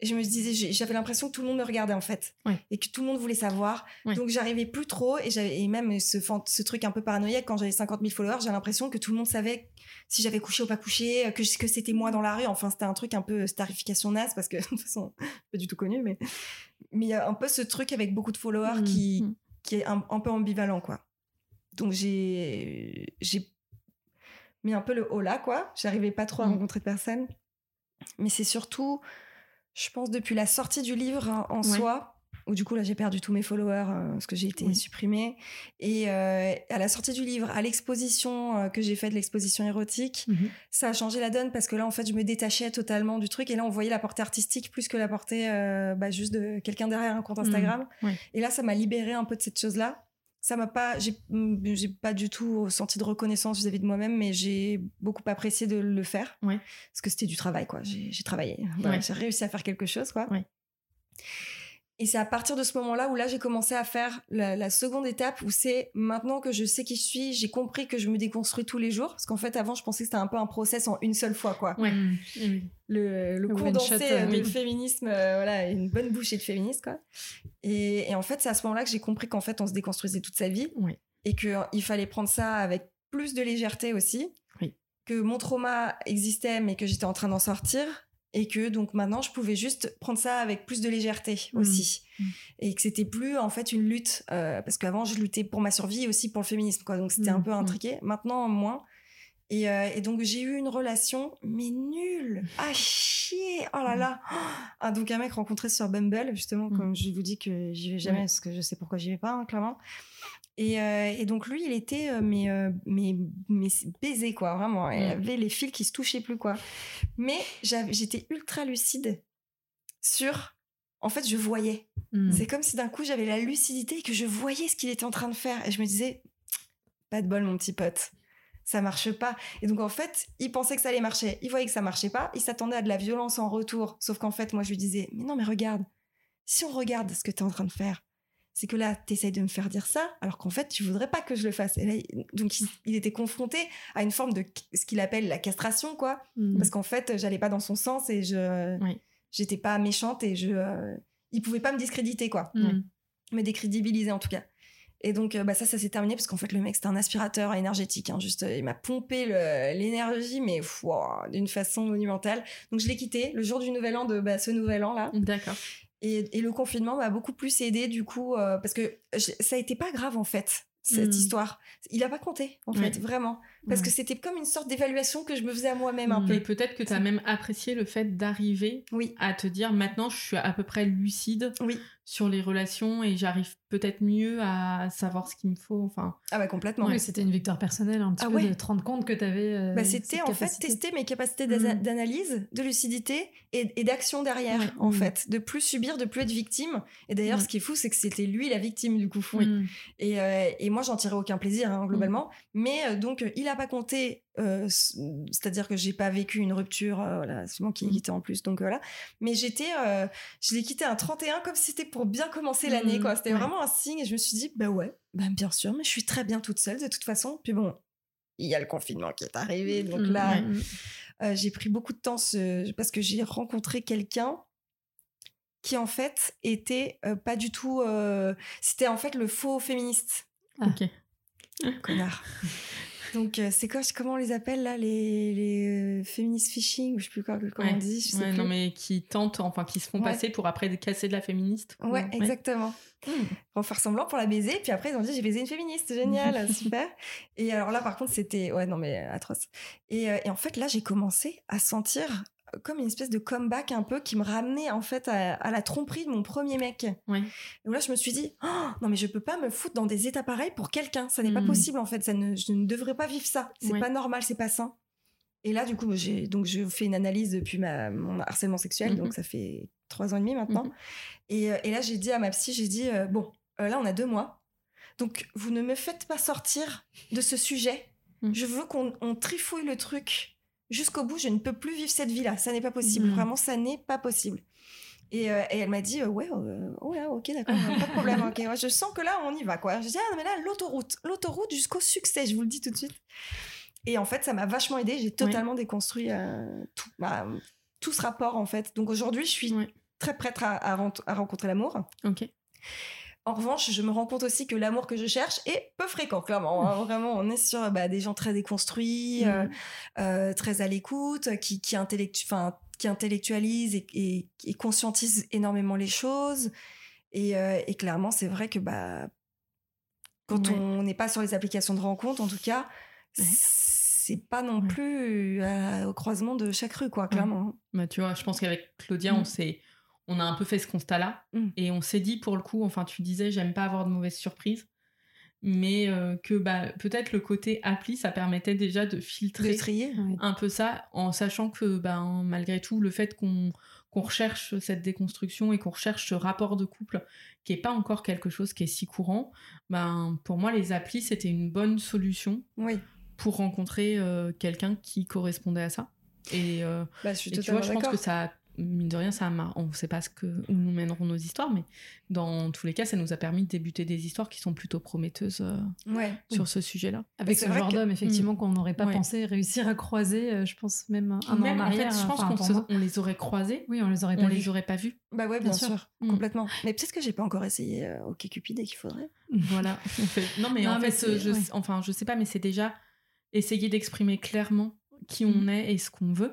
et je me disais, j'avais l'impression que tout le monde me regardait en fait, Ouais. et que tout le monde voulait savoir. Ouais. Donc j'arrivais plus trop, et, et même ce, truc un peu paranoïaque quand j'avais 50 000 followers, j'ai l'impression que tout le monde savait si j'avais couché ou pas couché, que, que c'était moi dans la rue. Enfin, c'était un truc un peu starification naze parce que de toute façon, pas du tout connu, mais mais a un peu ce truc avec beaucoup de followers qui Mm. qui est un, un peu ambivalent quoi. Donc j'ai j'ai mis un peu le haut là quoi. J'arrivais pas trop à Mm. rencontrer de personnes. Mais c'est surtout, je pense, depuis la sortie du livre hein, en Ouais. soi, où du coup là j'ai perdu tous mes followers euh, parce que j'ai été Oui. supprimée. Et euh, à la sortie du livre, à l'exposition euh, que j'ai faite, l'exposition érotique, Mhm. ça a changé la donne parce que là en fait je me détachais totalement du truc et là on voyait la portée artistique plus que la portée bah, juste de quelqu'un derrière un compte Instagram. Mmh, ouais. Et là ça m'a libéré un peu de cette chose là. Ça m'a pas, j'ai mm, j'ai pas du tout senti de reconnaissance vis-à-vis de moi-même, mais j'ai beaucoup apprécié de le faire Ouais. parce que c'était du travail quoi. J'ai j'ai travaillé, Voilà, Ouais. j'ai réussi à faire quelque chose quoi. Ouais. Et c'est à partir de ce moment-là où là j'ai commencé à faire la, la seconde étape où c'est maintenant que je sais qui je suis, j'ai compris que je me déconstruis tous les jours parce qu'en fait avant je pensais que c'était un peu un process en une seule fois quoi. Ouais. Mm. Oui. Le, le Le condensé shot, euh, euh, du oui. féminisme, euh, voilà, une bonne bouchée de féminisme quoi. Et, et en fait c'est à ce moment-là que j'ai compris qu'en fait on se déconstruisait toute sa vie Ouais. et qu'il fallait prendre ça avec plus de légèreté aussi. Oui. que mon trauma existait, mais que j'étais en train d'en sortir. Et que donc maintenant, je pouvais juste prendre ça avec plus de légèreté Mmh. aussi. Mmh. Et que c'était plus en fait une lutte. euh, parce qu'avant, je luttais pour ma survie et aussi pour le féminisme. Quoi. Donc c'était Mmh. un peu intriqué. Maintenant, moins. Et, euh, et donc j'ai eu une relation, mais nulle, à chier. Oh là là. Ah, donc un mec rencontré sur Bumble, justement, Mm. comme je vous dis que j'y vais jamais Ouais. parce que je sais pourquoi j'y vais pas, hein, clairement. Et, euh, et donc lui, il était euh, mais, euh, mais, mais baisé, quoi, vraiment. Il Mm. avait les fils qui se touchaient plus, quoi. Mais j'étais ultra lucide sur... En fait, je voyais. Mm. C'est comme si d'un coup, j'avais la lucidité et que je voyais ce qu'il était en train de faire. Et je me disais, pas de bol, mon petit pote. Ça marche pas. Et donc, en fait, il pensait que ça allait marcher. Il voyait que ça marchait pas. Il s'attendait à de la violence en retour. Sauf qu'en fait, moi, je lui disais, mais non, mais regarde. Si on regarde ce que tu es en train de faire, c'est que là, tu essayes de me faire dire ça, alors qu'en fait, tu voudrais pas que je le fasse. Et là, donc, il, il était confronté à une forme de ce qu'il appelle la castration, quoi. Mm. Parce qu'en fait, j'allais pas dans son sens et je Oui. j'étais pas méchante et je euh, il pouvait pas me discréditer quoi, Mm. me décrédibiliser en tout cas. Et donc euh, bah ça ça s'est terminé parce qu'en fait le mec c'était un aspirateur énergétique hein, juste euh, il m'a pompé l'énergie mais wow, d'une façon monumentale. Donc je l'ai quitté le jour du nouvel an de bah, ce nouvel an là D'accord. Et, et le confinement m'a beaucoup plus aidé du coup euh, parce que je- ça a été pas grave en fait cette Mm. histoire. Il a pas compté en fait vraiment parce Ouais. que c'était comme une sorte d'évaluation que je me faisais à moi-même un Mm. peu. Et peut-être que tu as même apprécié le fait d'arriver Oui. à te dire maintenant je suis à peu près lucide Oui. Sur les relations et j'arrive peut-être mieux à savoir ce qu'il me faut. Enfin, Ah bah complètement. Oui, c'était une victoire personnelle, un petit Ah peu ouais. de te rendre compte que tu avais. Bah, c'était en fait tester mes capacités Mm. d'analyse, de lucidité et, et d'action derrière, Ouais. en Mm. fait. De plus subir, de plus être victime. Et d'ailleurs, Mm. ce qui est fou, c'est que c'était lui la victime, du coup. Oui. Et, euh, et moi, j'en tirais aucun plaisir, hein, globalement. Mais euh, donc, euh, il a pas compté. Euh, C'est-à-dire que j'ai pas vécu une rupture, euh, voilà, c'est moi qui ai Mm. quitté en plus, donc voilà. Mais j'étais, euh, je l'ai quitté un 31 comme si c'était pour bien commencer l'année, Mm. quoi. C'était Ouais. vraiment un signe et je me suis dit, bah ouais, bah bien sûr, mais je suis très bien toute seule de toute façon. Puis bon, il y a le confinement qui est arrivé, donc Mm. là, Mm. euh, j'ai pris beaucoup de temps ce- parce que j'ai rencontré quelqu'un qui en fait était euh, pas du tout. euh, C'était en fait le faux féministe, Ah. ok. connard. Donc euh, c'est quoi Comment on les appelle là les, les euh, féministes phishing Je sais plus quoi, comment Ouais. on dit. Je sais Ouais, plus. non, mais qui tentent, enfin, qui se font Ouais. passer pour après casser de la féministe. Ouais, exactement. Pour faire semblant pour la baiser, puis après ils ont dit j'ai baisé une féministe, génial, super. Et alors là par contre c'était ouais non mais atroce. Et, euh, et en fait là j'ai commencé à sentir euh, comme une espèce de comeback un peu qui me ramenait en fait à, à la tromperie de mon premier mec. Ouais. Et là je me suis dit oh, non mais je peux pas me foutre dans des états pareils pour quelqu'un, ça n'est pas Mhm. possible en fait, ça ne, je ne devrais pas vivre ça, c'est Ouais. pas normal, c'est pas sain. Et là du coup j'ai donc je fais une analyse depuis ma, mon harcèlement sexuel, Mhm. donc ça fait trois ans et demi maintenant. Mhm. Et, euh, et là, j'ai dit à ma psy, j'ai dit, euh, bon, euh, là, on a deux mois. Donc, vous ne me faites pas sortir de ce sujet. Mm. Je veux qu'on on trifouille le truc jusqu'au bout. Je ne peux plus vivre cette vie-là. Ça n'est pas possible. Mm. Vraiment, ça n'est pas possible. Et, euh, et elle m'a dit, euh, ouais, euh, oh là, ok, d'accord, pas de problème. ok, ouais, je sens que là, on y va, quoi. Je dis, ah non, mais là, l'autoroute, l'autoroute jusqu'au succès, je vous le dis tout de suite. Et en fait, ça m'a vachement aidé. J'ai totalement déconstruit tout, bah, tout ce rapport, en fait. Donc aujourd'hui, je suis Ouais. très prête à, à rencontrer l'amour. Ok. En revanche, je me rends compte aussi que l'amour que je cherche est peu fréquent, clairement. hein. Vraiment, on est sur bah, des gens très déconstruits, euh, euh, très à l'écoute, qui, qui, intellectu- enfin, qui intellectualisent et, et, et conscientisent énormément les choses. Et, euh, et clairement, c'est vrai que bah, quand Ouais. on n'est pas sur les applications de rencontre, en tout cas, Ouais. c'est pas non Ouais. plus euh, au croisement de chaque rue, quoi, clairement. Bah, tu vois, je pense qu'avec Claudia, on s'est, on a un peu fait ce constat-là Mm. et on s'est dit pour le coup, enfin, tu disais, j'aime pas avoir de mauvaises surprises, mais euh, que bah, peut-être le côté appli, ça permettait déjà de De filtrer trier. Ouais. un peu ça, en sachant que ben, malgré tout, le fait qu'on qu'on recherche cette déconstruction et qu'on recherche ce rapport de couple qui est pas encore quelque chose qui est si courant, ben, pour moi, les applis, c'était une bonne solution Oui, pour rencontrer euh, quelqu'un qui correspondait à ça. Et, euh, bah, je suis et tu vois, je pense que ça, mine de rien, ça a, on sait pas ce que, où nous mèneront nos histoires, mais dans tous les cas, ça nous a permis de débuter des histoires qui sont plutôt prometteuses euh, Ouais. sur ce sujet-là. Avec C'est ce vrai genre que- d'homme, effectivement, qu'on n'aurait pas Ouais. pensé réussir à croiser, euh, je pense même un an Même, en en fait, je pense enfin, qu'on se- on les aurait croisés, Oui, on les aurait pas on les aurait pas vus. Bah ouais, bien, Bien sûr. sûr, Mm. complètement. Mais peut-être que j'ai pas encore essayé euh, OK Cupid et qu'il faudrait. Voilà. Non, mais Non, en mais fait, je, ouais. enfin, je sais pas, mais c'est déjà essayer d'exprimer clairement qui on est et ce qu'on veut.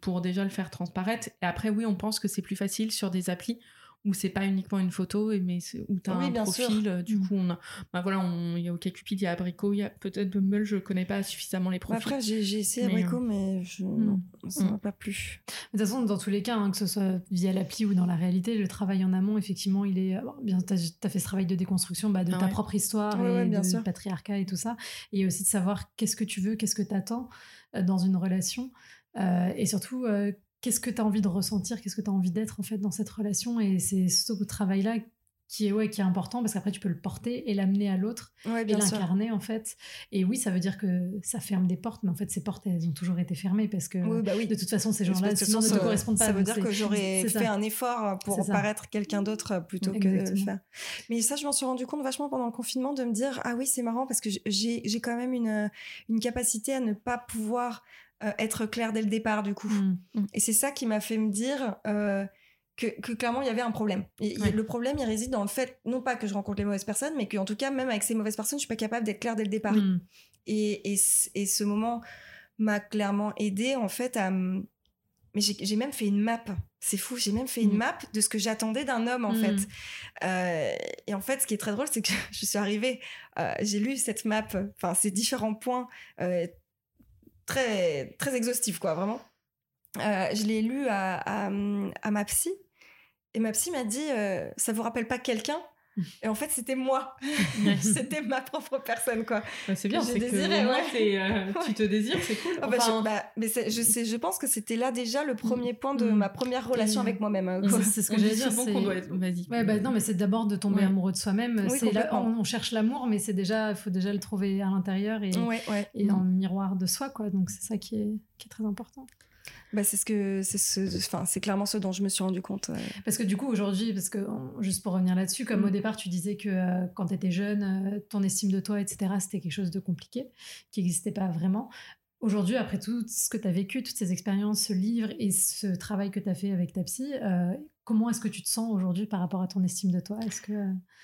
Pour déjà le faire transparaître. Et après, oui, on pense que c'est plus facile sur des applis où c'est pas uniquement une photo, mais où tu as un profil. Euh, du mm. coup, on a, bah voilà, il y a OkCupid, il y a Abricot, il y a peut-être Bumble, je connais pas suffisamment les profils. après, j'ai essayé Abricot, euh, mais je, mm. ça m'a mm. pas plu. De toute façon, dans tous les cas, hein, que ce soit via l'appli ou dans la réalité, le travail en amont, effectivement, il est. bien, tu as, fait ce travail de déconstruction bah, de ah ta propre histoire et bien de patriarcat et tout ça. Et aussi de savoir qu'est-ce que tu veux, qu'est-ce que tu attends euh, dans une relation. Et surtout, qu'est-ce que tu as envie de ressentir, qu'est-ce que tu as envie d'être en fait dans cette relation? Et c'est ce travail-là qui est, ouais, qui est important parce qu'après tu peux le porter et l'amener à l'autre et l'incarner en fait. Et oui, ça veut dire que ça ferme des portes, mais en fait ces portes elles ont toujours été fermées parce que bah de toute façon ces gens-là sinon ne te correspondent pas. Ça veut dire que j'aurais fait un effort pour paraître quelqu'un d'autre plutôt que de faire. Mais ça, je m'en suis rendu compte vachement pendant le confinement de me dire ah oui c'est marrant parce que j'ai quand même une, une capacité à ne pas pouvoir euh, être clair dès le départ du coup. Mm. Mm. Et c'est ça qui m'a fait me dire euh, que, clairement il y avait un problème. Et, le problème il réside dans le fait non pas que je rencontre les mauvaises personnes, mais qu'en tout cas même avec ces mauvaises personnes je suis pas capable d'être clair dès le départ. Mm. Et, et, ce moment m'a clairement aidé en fait à mais j'ai même fait une map. C'est fou, j'ai même fait une map de ce que j'attendais d'un homme en fait. Euh, et en fait, ce qui est très drôle, c'est que je suis arrivée, j'ai lu cette map, enfin ces différents points très, très exhaustif, quoi, vraiment. Euh, je l'ai lu à, à, ma psy. Et ma psy m'a dit euh, Ça vous rappelle pas quelqu'un? Et en fait, c'était moi. c'était ma propre personne, quoi. Bah, c'est bien, c'est que euh, tu te désires, c'est cool. Ah bah, je, bah, mais je, sais, je pense que c'était là déjà le premier point de mm. ma première relation avec moi-même. Hein, c'est ce que j'allais dire. C'est qu'on doit être... Ouais, bah, non, mais c'est d'abord de tomber amoureux de soi-même. on, cherche l'amour, mais c'est déjà, il faut déjà le trouver à l'intérieur et, et dans le miroir de soi, quoi. Donc c'est ça qui est, qui est très important. Bah, c'est ce que c'est ce, enfin c'est clairement ce dont je me suis rendu compte. Parce que du coup aujourd'hui, parce que juste pour revenir là-dessus, comme au mm. départ tu disais que euh, quand tu étais jeune, euh, ton estime de toi, etc., c'était quelque chose de compliqué, qui n'existait pas vraiment. Aujourd'hui, après tout ce que tu as vécu, toutes ces expériences, ce livre et ce travail que tu as fait avec ta psy, euh, comment est-ce que tu te sens aujourd'hui par rapport à ton estime de toi? Est-ce que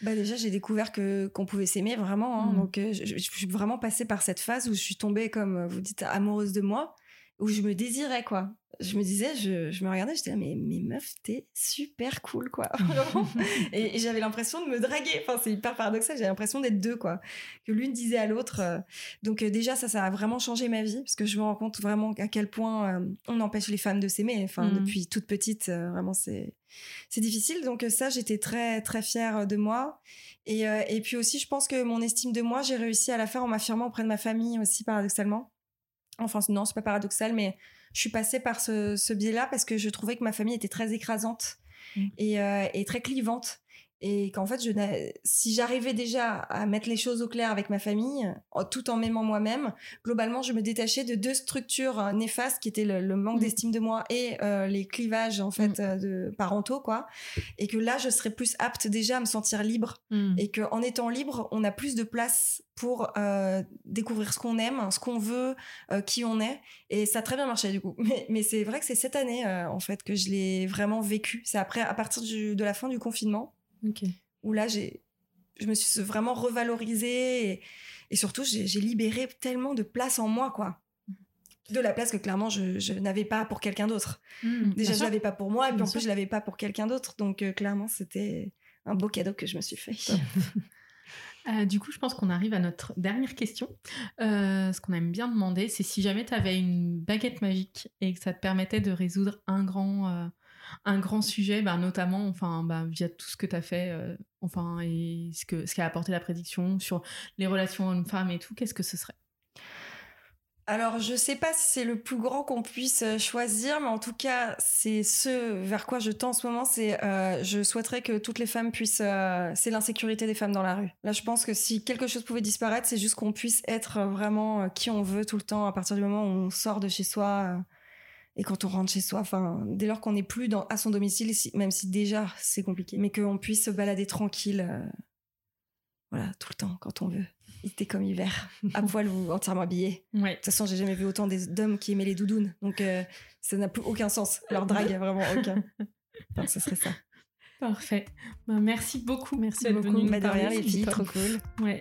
bah déjà j'ai découvert que qu'on pouvait s'aimer vraiment, hein. mm. donc je, je, suis vraiment passée par cette phase où je suis tombée comme vous dites amoureuse de moi où je me désirais quoi. Je me disais, je, je me regardais, j'étais là, mais, mais meuf, t'es super cool quoi. et, j'avais l'impression de me draguer. Enfin, c'est hyper paradoxal, j'ai l'impression d'être deux quoi. Que l'une disait à l'autre. Euh. Donc euh, déjà, ça, ça a vraiment changé ma vie parce que je me rends compte vraiment à quel point euh, on empêche les femmes de s'aimer. Enfin, mmh. depuis toute petite, vraiment, c'est c'est difficile. Donc ça, j'étais très très fière de moi. Et, et puis aussi, je pense que mon estime de moi, j'ai réussi à la faire en m'affirmant auprès de ma famille aussi, paradoxalement. Enfin, non, c'est pas paradoxal, mais je suis passée par ce, biais-là parce que je trouvais que ma famille était très écrasante mmh. euh, et, très clivante et qu'en fait, je si j'arrivais déjà à mettre les choses au clair avec ma famille, tout en m'aimant moi-même, globalement, je me détachais de deux structures euh, néfastes qui étaient le, manque mmh. d'estime de moi et euh, les clivages en fait mmh. euh, de parentaux, quoi. Et que là, je serais plus apte déjà à me sentir libre mmh. et que en étant libre, on a plus de place pour découvrir ce qu'on aime, ce qu'on veut, qui on est. Et ça a très bien marché du coup. Mais, mais c'est vrai que c'est cette année en fait que je l'ai vraiment vécu. C'est après, à partir de la fin du confinement où là, j'ai, je me suis vraiment revalorisée et, surtout, j'ai libéré tellement de place en moi, quoi. De la place que clairement, je, n'avais pas pour quelqu'un d'autre. Mmh, Déjà, je l'avais pas pour moi, et puis en plus, je l'avais pas pour quelqu'un d'autre. Donc, euh, clairement, c'était un beau cadeau que je me suis fait. Euh, du coup, je pense qu'on arrive à notre dernière question. Euh, ce qu'on aime bien demander, c'est si jamais tu avais une baguette magique et que ça te permettait de résoudre un grand, un grand sujet, bah, notamment enfin, bah, via tout ce que tu as fait, euh, enfin, et ce, que, ce qui a apporté la prédiction sur les relations hommes-femmes et tout, qu'est-ce que ce serait? Alors, je sais pas si c'est le plus grand qu'on puisse euh, choisir, mais en tout cas, c'est ce vers quoi je tends en ce moment. C'est, euh, je souhaiterais que toutes les femmes puissent. c'est l'insécurité des femmes dans la rue. Là, je pense que si quelque chose pouvait disparaître, c'est juste qu'on puisse être vraiment qui on veut tout le temps à partir du moment où on sort de chez soi et quand on rentre chez soi, enfin, dès lors qu'on n'est plus dans, à son domicile, même si déjà c'est compliqué, mais qu'on puisse se balader tranquille, euh, voilà, tout le temps, quand on veut. Était comme hiver, à poil ou entièrement habillé. De toute façon, j'ai jamais vu autant d'hommes qui aimaient les doudounes, donc euh, ça n'a plus aucun sens. Leur drague a vraiment aucun. Enfin, ce serait ça. Parfait. Ben, merci beaucoup. Merci beaucoup. Bah, de les filles, trop cool. Ouais.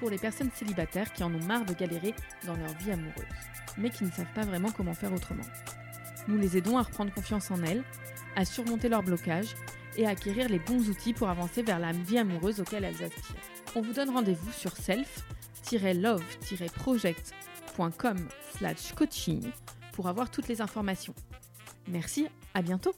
pour les personnes célibataires qui en ont marre de galérer dans leur vie amoureuse, mais qui ne savent pas vraiment comment faire autrement. Nous les aidons à reprendre confiance en elles, à surmonter leurs blocages et à acquérir les bons outils pour avancer vers la vie amoureuse auquel elles aspirent. On vous donne rendez-vous sur self-love-project.com slash coaching pour avoir toutes les informations. Merci, à bientôt